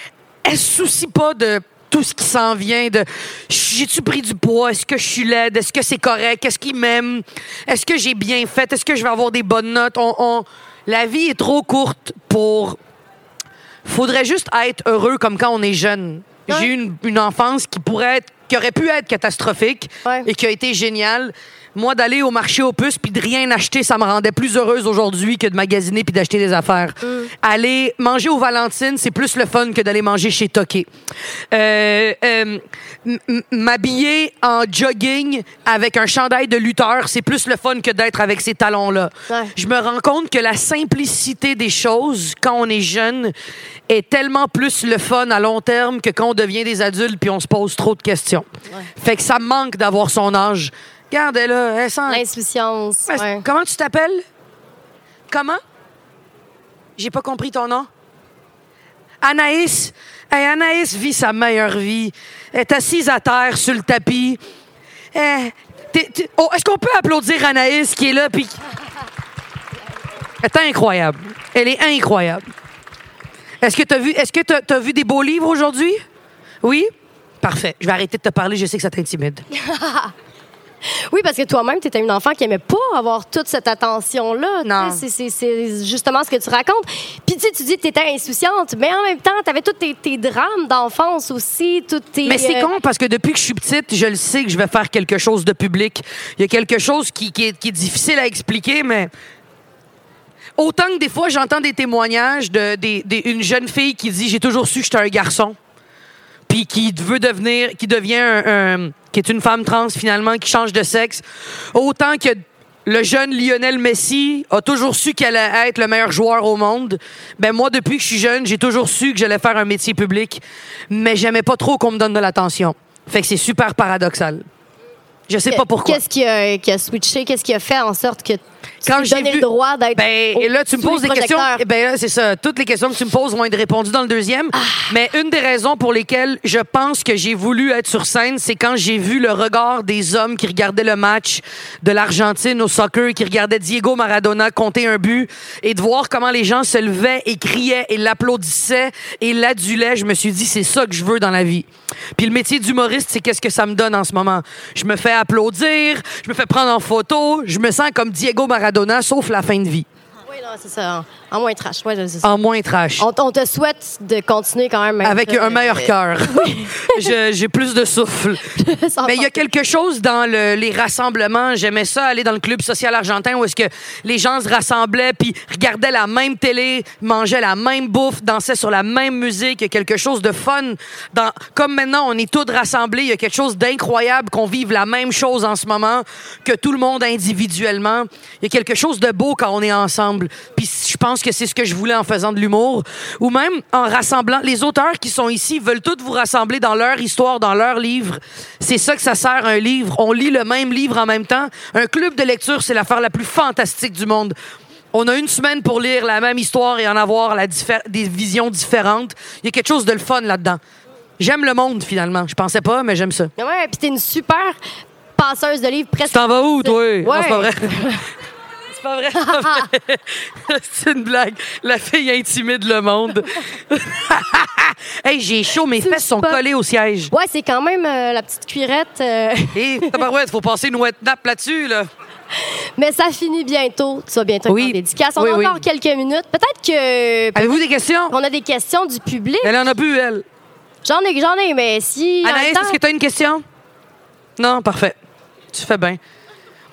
elle se soucie pas de tout ce qui s'en vient. De j'ai-tu pris du poids? Est-ce que je suis laide? Est-ce que c'est correct? Est-ce qu'il m'aime? Est-ce que j'ai bien fait? Est-ce que je vais avoir des bonnes notes? On, on- La vie est trop courte pour. Faudrait juste être heureux comme quand on est jeune. Ouais. J'ai eu une, une enfance qui pourrait être, qui aurait pu être catastrophique Ouais. et qui a été géniale. Moi, d'aller au marché aux puces puis de rien acheter, ça me rendait plus heureuse aujourd'hui que de magasiner puis d'acheter des affaires. Aller manger au Valentine, c'est plus le fun que d'aller manger chez Toqué. Euh, euh, M'habiller en jogging avec un chandail de lutteur, c'est plus le fun que d'être avec ces talons-là. Ouais. Je me rends compte que la simplicité des choses quand on est jeune est tellement plus le fun à long terme que quand on devient des adultes puis on se pose trop de questions. Fait que ça manque d'avoir son âge. Regarde, elle, là, elle sent... L'insouciance. Ouais, ouais. Comment tu t'appelles? Comment? J'ai pas compris ton nom. Anaïs. Hey, Anaïs vit sa meilleure vie. Elle est assise à terre sur le tapis. Eh, oh, Est-ce qu'on peut applaudir Anaïs qui est là? Puis... Elle est incroyable. Elle est incroyable. Est-ce que tu as vu, est-ce que vu des beaux livres aujourd'hui? Oui? Parfait. Je vais arrêter de te parler. Je sais que ça t'intimide. Oui, parce que toi-même, tu étais une enfant qui aimait pas avoir toute cette attention-là. Non. C'est, justement ce que tu racontes. Puis tu dis que tu étais insouciante, mais en même temps, tu avais tous tes, tes drames d'enfance aussi. Toutes tes, Mais c'est euh, con parce que depuis que je suis petite, je le sais que je vais faire quelque chose de public. Il y a quelque chose qui, qui est, qui est difficile à expliquer, mais autant que des fois j'entends des témoignages de des- des- une jeune fille qui dit j'ai toujours su que j'étais un garçon, puis qui veut devenir, qui devient un, un- qui est une femme trans finalement, qui change de sexe, autant que le jeune Lionel Messi a toujours su qu'elle allait être le meilleur joueur au monde. Ben moi, depuis que je suis jeune, j'ai toujours su que j'allais faire un métier public, mais j'aimais pas trop qu'on me donne de l'attention. Fait que c'est super paradoxal. Je sais pas pourquoi. Qu'est-ce qui a, qui a switché? Qu'est-ce qui a fait en sorte que Quand j'ai vu- le droit d'être. Ben, et là, tu me poses des questions. Ben, c'est ça. Toutes les questions que tu me poses vont être répondues dans le deuxième. Ah. Mais une des raisons pour lesquelles je pense que j'ai voulu être sur scène, c'est quand j'ai vu le regard des hommes qui regardaient le match de l'Argentine au soccer, qui regardaient Diego Maradona compter un but, et de voir comment les gens se levaient et criaient et l'applaudissaient et l'adulaient. Je me suis dit, c'est ça que je veux dans la vie. Puis le métier d'humoriste, c'est qu'est-ce que ça me donne en ce moment? Je me fais applaudir, je me fais prendre en photo, je me sens comme Diego Maradona, sauf la fin de vie. En, moins trash. Ouais, c'est ça. En moins trash. On, on te souhaite de continuer quand même. à Avec un meilleur cœur. J'ai plus de souffle. Mais il y a quelque chose dans le- les rassemblements. J'aimais ça, aller dans le club social argentin où est-ce que les gens se rassemblaient puis regardaient la même télé, mangeaient la même bouffe, dansaient sur la même musique. Il y a quelque chose de fun. Dans, comme maintenant, on est tous rassemblés, il y a quelque chose d'incroyable qu'on vive la même chose en ce moment que tout le monde individuellement. Il y a quelque chose de beau quand on est ensemble. Puis je pense que c'est ce que je voulais en faisant de l'humour. Ou même en rassemblant. Les auteurs qui sont ici veulent tous vous rassembler dans leur histoire, dans leur livre. C'est ça que ça sert un livre. On lit le même livre en même temps. Un club de lecture, c'est l'affaire la plus fantastique du monde. On a une semaine pour lire la même histoire et en avoir la des visions différentes. Il y a quelque chose de le fun là-dedans. J'aime le monde, finalement. Je pensais pas, mais j'aime ça. Ouais, puis t'es une super passeuse de livres presque. Tu t'en vas où, toi? Ouais. Non, c'est pas vrai. c'est pas vrai. c'est une blague. La fille intimide le monde. hey, j'ai chaud. Mes fesses sont collées au siège. Ouais, c'est quand même euh, la petite cuirette. euh, Et tabarouette, faut passer une wet nap là-dessus, là. mais ça finit bientôt. Tu vas bientôt Oui. dédicace. On Oui, a oui. encore quelques minutes. Peut-être que Avez-vous des questions? on a des questions du public. Elle en a plus, elle. J'en ai, j'en ai, mais si. Anaïs, temps- est-ce que tu as une question? Non, parfait. Tu fais bien.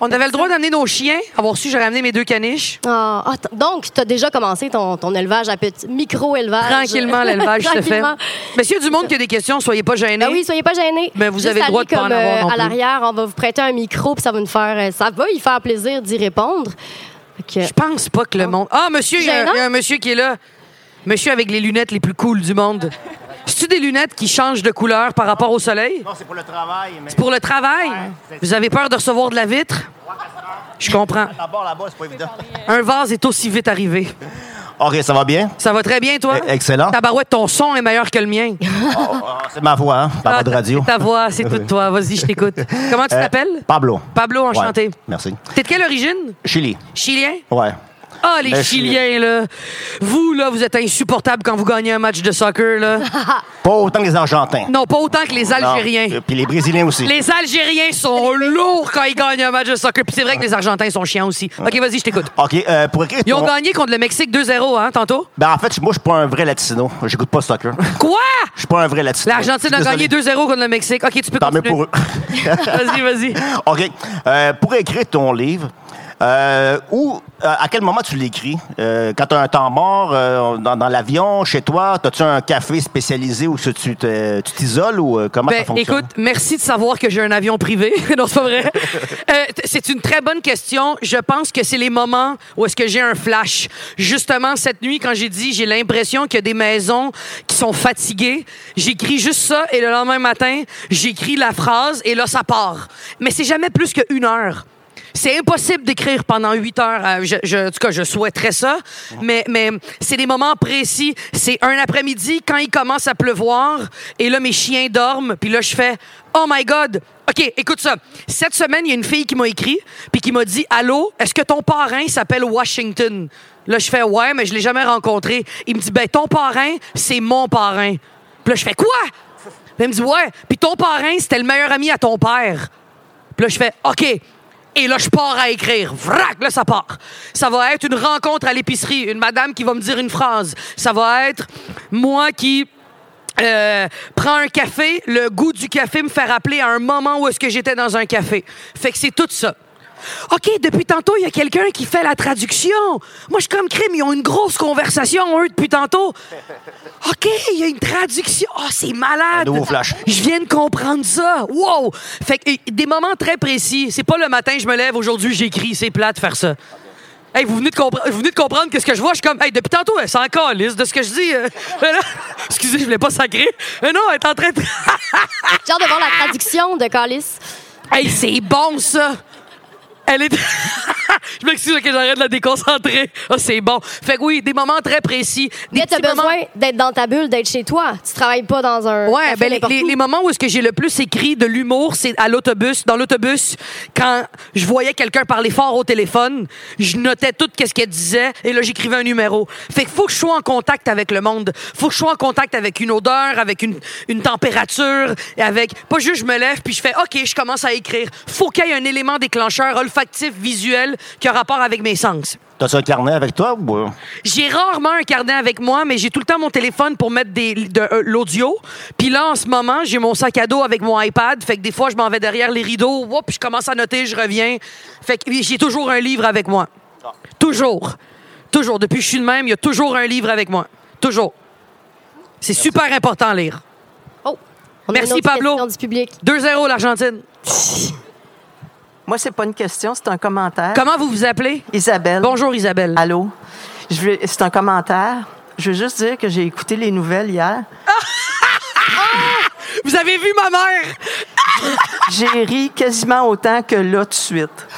On avait le droit d'amener nos chiens. Avoir su, j'aurais amené mes deux caniches. Ah, ah, t- donc, tu as déjà commencé ton, ton élevage à petit micro-élevage. Tranquillement, l'élevage se fait. Tranquillement. Mais s'il y a du monde qui a des questions, soyez pas gênés. Ben oui, soyez pas gênés. Mais vous Juste avez le droit aller de pas en comme, avoir euh, À plus. l'arrière, on va vous prêter un micro, puis ça va nous faire, euh, ça va y faire plaisir d'y répondre. Fait que- Je pense pas que le monde. Ah, monsieur, il y, a un- Gênant? il y a un monsieur qui est là. Monsieur avec les lunettes les plus cool du monde. C'est-tu des lunettes qui changent de couleur par rapport au soleil? Non, c'est pour le travail. Mais C'est pour le travail? Vous avez peur de recevoir de la vitre? Je comprends. d'abord là-bas, c'est pas évident. Un vase est aussi vite arrivé. OK, ça va bien? Ça va très bien, toi? Eh, excellent. Tabarouette, ton son est meilleur que le mien. Oh, oh, c'est ma voix, hein? Par Ah, de radio. Ta voix, c'est tout toi. Vas-y, je t'écoute. Comment tu Euh, t'appelles? Pablo. Pablo, enchanté. Ouais, merci. T'es de quelle origine? Chili. Chilien? Ouais. Ah, les Le Chiliens, là. Vous, là, vous êtes insupportables quand vous gagnez un match de soccer, là. Pas autant que les Argentins. Non, pas autant que les. Algériens. Et Puis les Brésiliens aussi. Les Algériens sont lourds quand ils gagnent un match de soccer. Puis c'est vrai que les Argentins sont chiants aussi. OK, vas-y, je t'écoute. OK, euh, pour écrire Ils ont ton- gagné contre le Mexique 2-0, hein, tantôt? Ben, en fait, moi, je suis pas un vrai latino. J'écoute pas soccer. Quoi? Je suis pas un vrai latino. L'Argentine a suis gagné désolé. 2-0 contre le Mexique. OK, tu peux Tant mieux continuer. pour eux. Vas-y, vas-y. OK. Euh, pour écrire ton livre, euh, où, euh, à quel moment tu l'écris? Euh, quand tu as un temps mort, euh, dans, dans l'avion, chez toi, as-tu un café spécialisé où tu t'isoles ou comment ça Ben, fonctionne? écoute, merci de savoir que j'ai un avion privé. non, c'est pas vrai. C'est une très bonne question. Je pense que c'est les moments où est-ce que j'ai un flash. Justement, cette nuit, quand j'ai dit j'ai l'impression qu'il y a des maisons qui sont fatiguées, j'écris juste ça et le lendemain matin, j'écris la phrase et là, ça part. Mais c'est jamais plus qu'une heure. C'est impossible d'écrire pendant huit heures. Euh, en tout cas, je souhaiterais ça, mais, c'est des moments précis. C'est un après-midi quand il commence à pleuvoir et là, mes chiens dorment. Puis là, je fais « Oh my God! » OK, écoute ça. Cette semaine, il y a une fille qui m'a écrit puis qui m'a dit « Allô, est-ce que ton parrain s'appelle Washington? » Là, je fais « Ouais, mais je l'ai jamais rencontré. » Il me dit « Ben, ton parrain, c'est mon parrain. » Puis là, je fais « Quoi? » Puis il me dit « Ouais, puis ton parrain, c'était le meilleur ami à ton père. » Puis là, je fais OK. Et là, je pars à écrire. Vrac, là, ça part. Ça va être une rencontre à l'épicerie, une madame qui va me dire une phrase. Ça va être moi qui euh, prends un café, le goût du café me fait rappeler à un moment où est-ce que j'étais dans un café. Fait que c'est tout ça. OK, depuis tantôt, il y a quelqu'un qui fait la traduction. Moi, je suis comme crime, ils ont une grosse conversation, eux, depuis tantôt. OK, il y a une traduction. Oh, c'est malade. Un nouveau flash. Je viens de comprendre ça. Wow! Fait que euh, des moments très précis. C'est pas le matin, je me lève, aujourd'hui, j'écris. C'est plat de faire ça. Hey, vous venez de, compre- vous venez de comprendre qu'est-ce que je vois? Je suis comme, hey, depuis tantôt, elle s'en calisse de ce que je dis. euh. Excusez, je voulais pas sacrer. Mais non, elle est en train de. J'ai hâte de voir la traduction de Calis. hey, c'est bon, ça! Elle est. je m'excuse que j'arrête de la déconcentrer. Ah, c'est bon. Fait que oui, des moments très précis. Des Mais t'as moments- besoin d'être dans ta bulle, d'être chez toi. Tu travailles pas dans un. Ouais, ben les, les- moments où est-ce que j'ai le plus écrit de l'humour, c'est à l'autobus. Dans l'autobus, quand je voyais quelqu'un parler fort au téléphone, je notais tout ce qu'elle disait et là j'écrivais un numéro. Fait qu'il faut que je sois en contact avec le monde. Faut que je sois en contact avec une odeur, avec une, une température, avec pas juste je me lève puis je fais OK, je commence à écrire. Faut qu'il y ait un élément déclencheur olfactif, visuel qui a rapport avec mes sens. T'as-tu un carnet avec toi ou... euh? J'ai rarement un carnet avec moi, mais j'ai tout le temps mon téléphone pour mettre des, de euh, l'audio. Puis là, en ce moment, j'ai mon sac à dos avec mon iPad. Fait que des fois, je m'en vais derrière les rideaux. Whoop, je commence à noter, je reviens. Fait que j'ai toujours un livre avec moi. Toujours. Toujours. Depuis que je suis de même, il y a toujours un livre avec moi. Toujours. C'est super important à lire. Oh, on Merci, Pablo. question du public. 2-0 l'Argentine. Moi, c'est pas une question, c'est un commentaire. Comment vous vous appelez? Isabelle. Bonjour, Isabelle. Allô? Je C'est un commentaire. Je veux juste dire que j'ai écouté les nouvelles hier. Vous avez vu ma mère? J'ai ri quasiment autant que là tout de suite.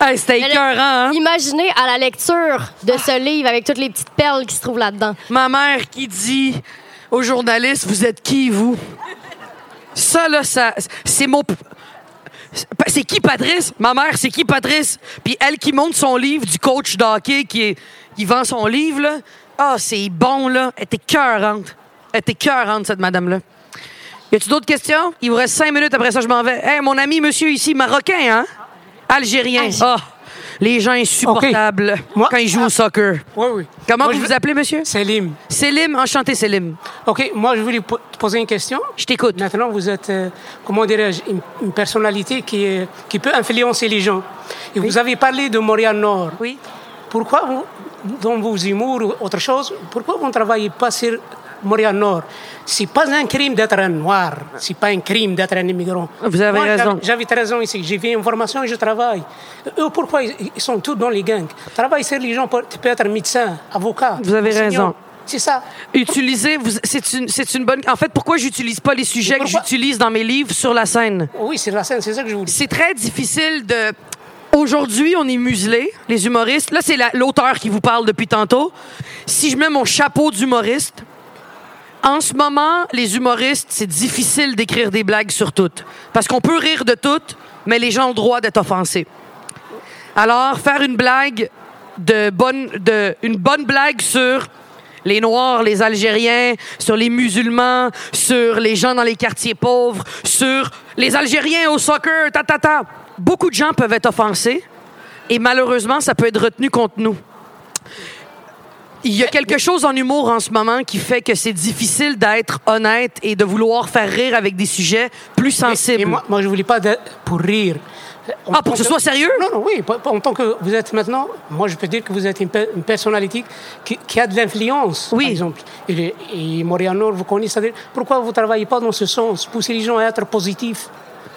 Hey, C'était écœurant, hein? Imaginez à la lecture de ce livre avec toutes les petites perles qui se trouvent là-dedans. Ma mère qui dit aux journalistes Vous êtes qui, vous Ça, là, ça, c'est mon. C'est qui Patrice? Ma mère, c'est qui Patrice? Puis elle qui monte son livre du coach d'hockey qui, est- qui vend son livre, là. Ah, c'est bon, là. Elle était cœurante. Elle était cœurante, cette madame-là. Y a-tu d'autres questions? Il vous reste cinq minutes, après ça, je m'en vais. Hey, mon ami, monsieur ici, marocain, hein? Algérien. Algé- Ah! Les gens insupportables quand ils jouent au soccer. Oui, oui. Comment Moi, vous je vous appelez, monsieur? Selim. Selim, enchanté Selim. OK, moi, je voulais te poser une question. Je t'écoute. Maintenant, vous êtes, euh, comment dirais-je, une, une personnalité qui, qui peut influencer les gens. Et vous avez parlé de Montréal-Nord. Oui. Pourquoi, vous, dans vos humours ou autre chose, pourquoi vous ne travaillez pas sur Montréal-Nord C'est pas un crime d'être un noir. C'est pas un crime d'être un immigrant. Vous avez Moi, raison. J'avais 13 ans ici. J'ai fait une formation et je travaille. Eux, pourquoi ils sont tous dans les gangs? Travaille sur les gens. Tu peux être médecin, avocat. Vous avez enseignant. raison. C'est ça. Utilisez, vous- c'est une, c'est une bonne. En fait, pourquoi j'utilise pas les sujets que j'utilise dans mes livres sur la scène? Oui, c'est la scène, c'est ça que je voulais. C'est très difficile de. Aujourd'hui, on est muselés, les humoristes. Là, c'est la- l'auteur qui vous parle depuis tantôt. Si je mets mon chapeau d'humoriste, en ce moment, les humoristes, c'est difficile d'écrire des blagues sur toutes. Parce qu'on peut rire de toutes, mais les gens ont le droit d'être offensés. Alors, faire une blague de bonne, une bonne blague sur les Noirs, les Algériens, sur les musulmans, sur les gens dans les quartiers pauvres, sur les Algériens au soccer, ta, ta, ta. Beaucoup de gens peuvent être offensés et malheureusement, ça peut être retenu contre nous. Il y a quelque chose en humour en ce moment qui fait que c'est difficile d'être honnête et de vouloir faire rire avec des sujets plus sensibles. Et moi, moi, je voulais pas pour rire. En Ah, pour que ce soit sérieux? Non, non, oui. En tant que vous êtes maintenant, moi, je peux dire que vous êtes une, pe- une personnalité qui, qui a de l'influence, Oui. par exemple. Et, et Montréal-Nord, vous connaissez, c'est-à-dire, pourquoi vous ne travaillez pas dans ce sens, pousser les gens à être positifs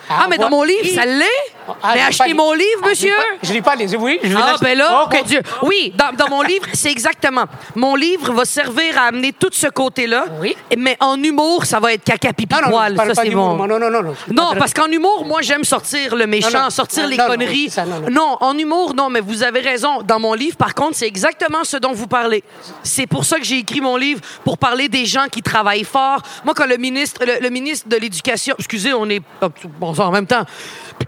Ah, mais dans mon livre, ça l'est? Ah, mais achetez mon livre, Ah, monsieur! Je l'ai pas lu, oui. Je Ah, ben là, mon Dieu. Oui, dans, dans mon livre, c'est exactement. Mon livre va servir à amener tout ce côté-là. Oui. Mais en humour, ça va être caca pipi Non, poil. Ça, c'est moi. Non, non, non. non. Non, parce qu'en humour, moi, j'aime sortir le méchant, sortir les conneries. ça, non, en humour, non, mais vous avez raison. Dans mon livre, par contre, c'est exactement ce dont vous parlez. C'est pour ça que j'ai écrit mon livre, pour parler des gens qui travaillent fort. Moi, quand le ministre, le, le ministre de l'Éducation, excusez, on est. Bon, ça, en même temps,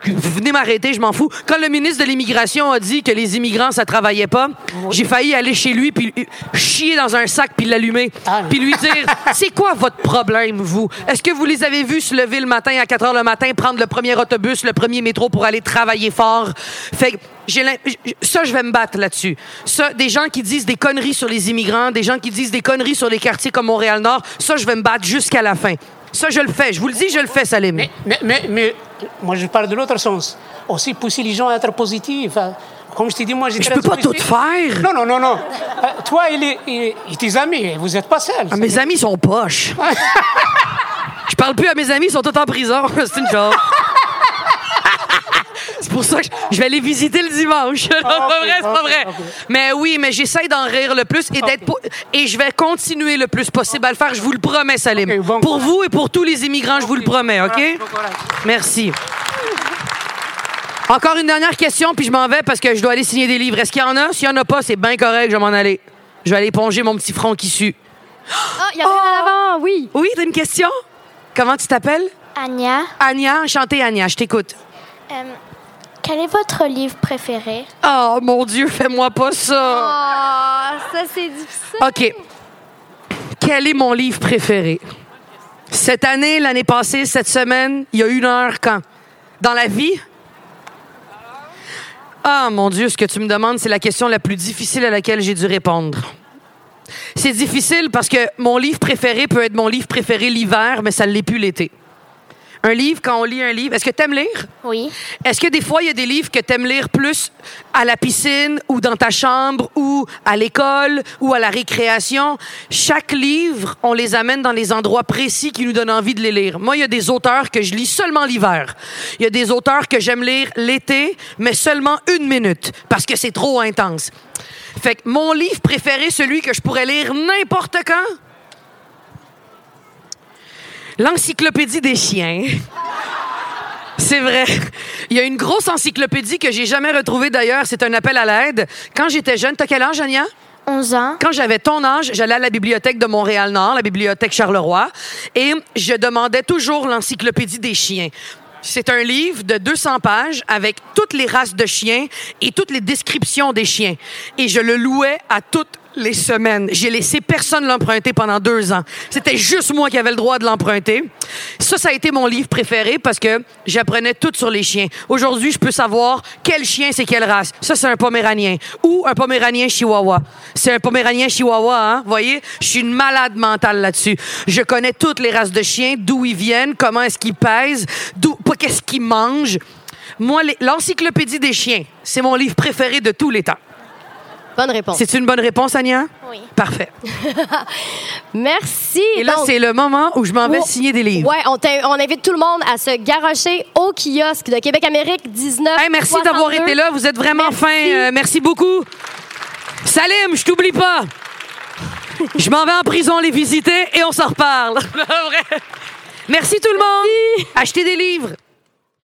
vous venez m'arrêter, je m'en fous. Quand le ministre de l'Immigration a dit que les immigrants, ça travaillait pas, j'ai failli aller chez lui, puis chier dans un sac, puis l'allumer. Ah. Puis lui dire c'est quoi votre problème, vous? Est-ce que vous les avez vus se lever le matin à 4 heures le matin, prendre le premier autobus, le premier métro pour aller travailler fort? Fait ça, je vais me battre là-dessus. Ça, des gens qui disent des conneries sur les immigrants, des gens qui disent des conneries sur les quartiers comme Montréal-Nord, ça, je vais me battre jusqu'à la fin. Ça, je le fais. Je vous le dis, je le fais, Salim. Mais, mais, mais, mais moi, je parle de l'autre sens. Aussi, pousser les gens à être positifs. hein. Comme je t'ai dit, moi, j'ai je peux pas tout faire. Non, non, non, non. Euh, toi et, les, et, et tes amis, vous n'êtes pas seuls. Ah, mes amis sont poches. je parle plus à mes amis, ils sont tous en prison. C'est une joke. C'est pour ça que je vais aller visiter le dimanche. Non, c'est pas vrai, c'est pas vrai. Mais oui, mais j'essaie d'en rire le plus et d'être po- et je vais continuer le plus possible à le faire. Je vous le promets, Salim. Bon pour courage. vous et pour tous les immigrants, je vous le promets, ok? Bon. Merci. Encore une dernière question, puis je m'en vais parce que je dois aller signer des livres. Est-ce qu'il y en a? S'il y en a pas, c'est bien correct, je vais m'en aller. Je vais aller éponger mon petit front qui sue. Ah, il y en a un avant, oui. Oui, t'as une question? Comment tu t'appelles? Anya, Anya, enchantée Anya, je t'écoute. euh, quel est votre livre préféré? Oh mon Dieu, fais-moi pas ça. Ah, ça, c'est difficile. OK. Quel est mon livre préféré? Cette année, l'année passée, cette semaine, il y a une heure quand? Dans la vie? Ah mon Dieu, ce que tu me demandes, c'est la question la plus difficile à laquelle j'ai dû répondre. C'est difficile parce que mon livre préféré peut être mon livre préféré l'hiver, mais ça ne l'est plus l'été. Un livre, quand on lit un livre, est-ce que tu aimes lire? Oui. Est-ce que des fois, il y a des livres que tu aimes lire plus à la piscine ou dans ta chambre ou à l'école ou à la récréation? Chaque livre, on les amène dans les endroits précis qui nous donnent envie de les lire. Moi, il y a des auteurs que je lis seulement l'hiver. Il y a des auteurs que j'aime lire l'été, mais seulement une minute parce que c'est trop intense. Fait que mon livre préféré, celui que je pourrais lire n'importe quand, l'encyclopédie des chiens. C'est vrai. Il y a une grosse encyclopédie que j'ai jamais retrouvée d'ailleurs. C'est un appel à l'aide. Quand j'étais jeune, t'as quel âge, Ania? 11 ans. Quand j'avais ton âge, j'allais à la bibliothèque de Montréal-Nord, la bibliothèque Charleroi, et je demandais toujours l'encyclopédie des chiens. C'est un livre de 200 pages avec toutes les races de chiens et toutes les descriptions des chiens. Et je le louais à toutes les semaines. J'ai laissé personne l'emprunter pendant deux ans. C'était juste moi qui avais le droit de l'emprunter. Ça, ça a été mon livre préféré parce que j'apprenais tout sur les chiens. Aujourd'hui, je peux savoir quel chien c'est quelle race. Ça, c'est un poméranien. Ou un poméranien chihuahua. C'est un poméranien chihuahua, hein? Voyez? Je suis une malade mentale là-dessus. Je connais toutes les races de chiens, d'où ils viennent, comment est-ce qu'ils pèsent, d'où, pas qu'est-ce qu'ils mangent. Moi, l'encyclopédie des chiens, c'est mon livre préféré de tous les temps. Bonne réponse. C'est une bonne réponse, Ania? Oui. Parfait. Merci. Et là, c'est le moment où je m'en vais Oh, signer des livres. Ouais, on, invite tout le monde à se garocher au kiosque de Québec Amérique 19. Hey, merci d'avoir 62. été là. Vous êtes vraiment Merci. fin. Euh, merci beaucoup. Salim, je t'oublie pas. Je m'en vais en prison les visiter et on s'en reparle. Merci tout le monde. Achetez des livres.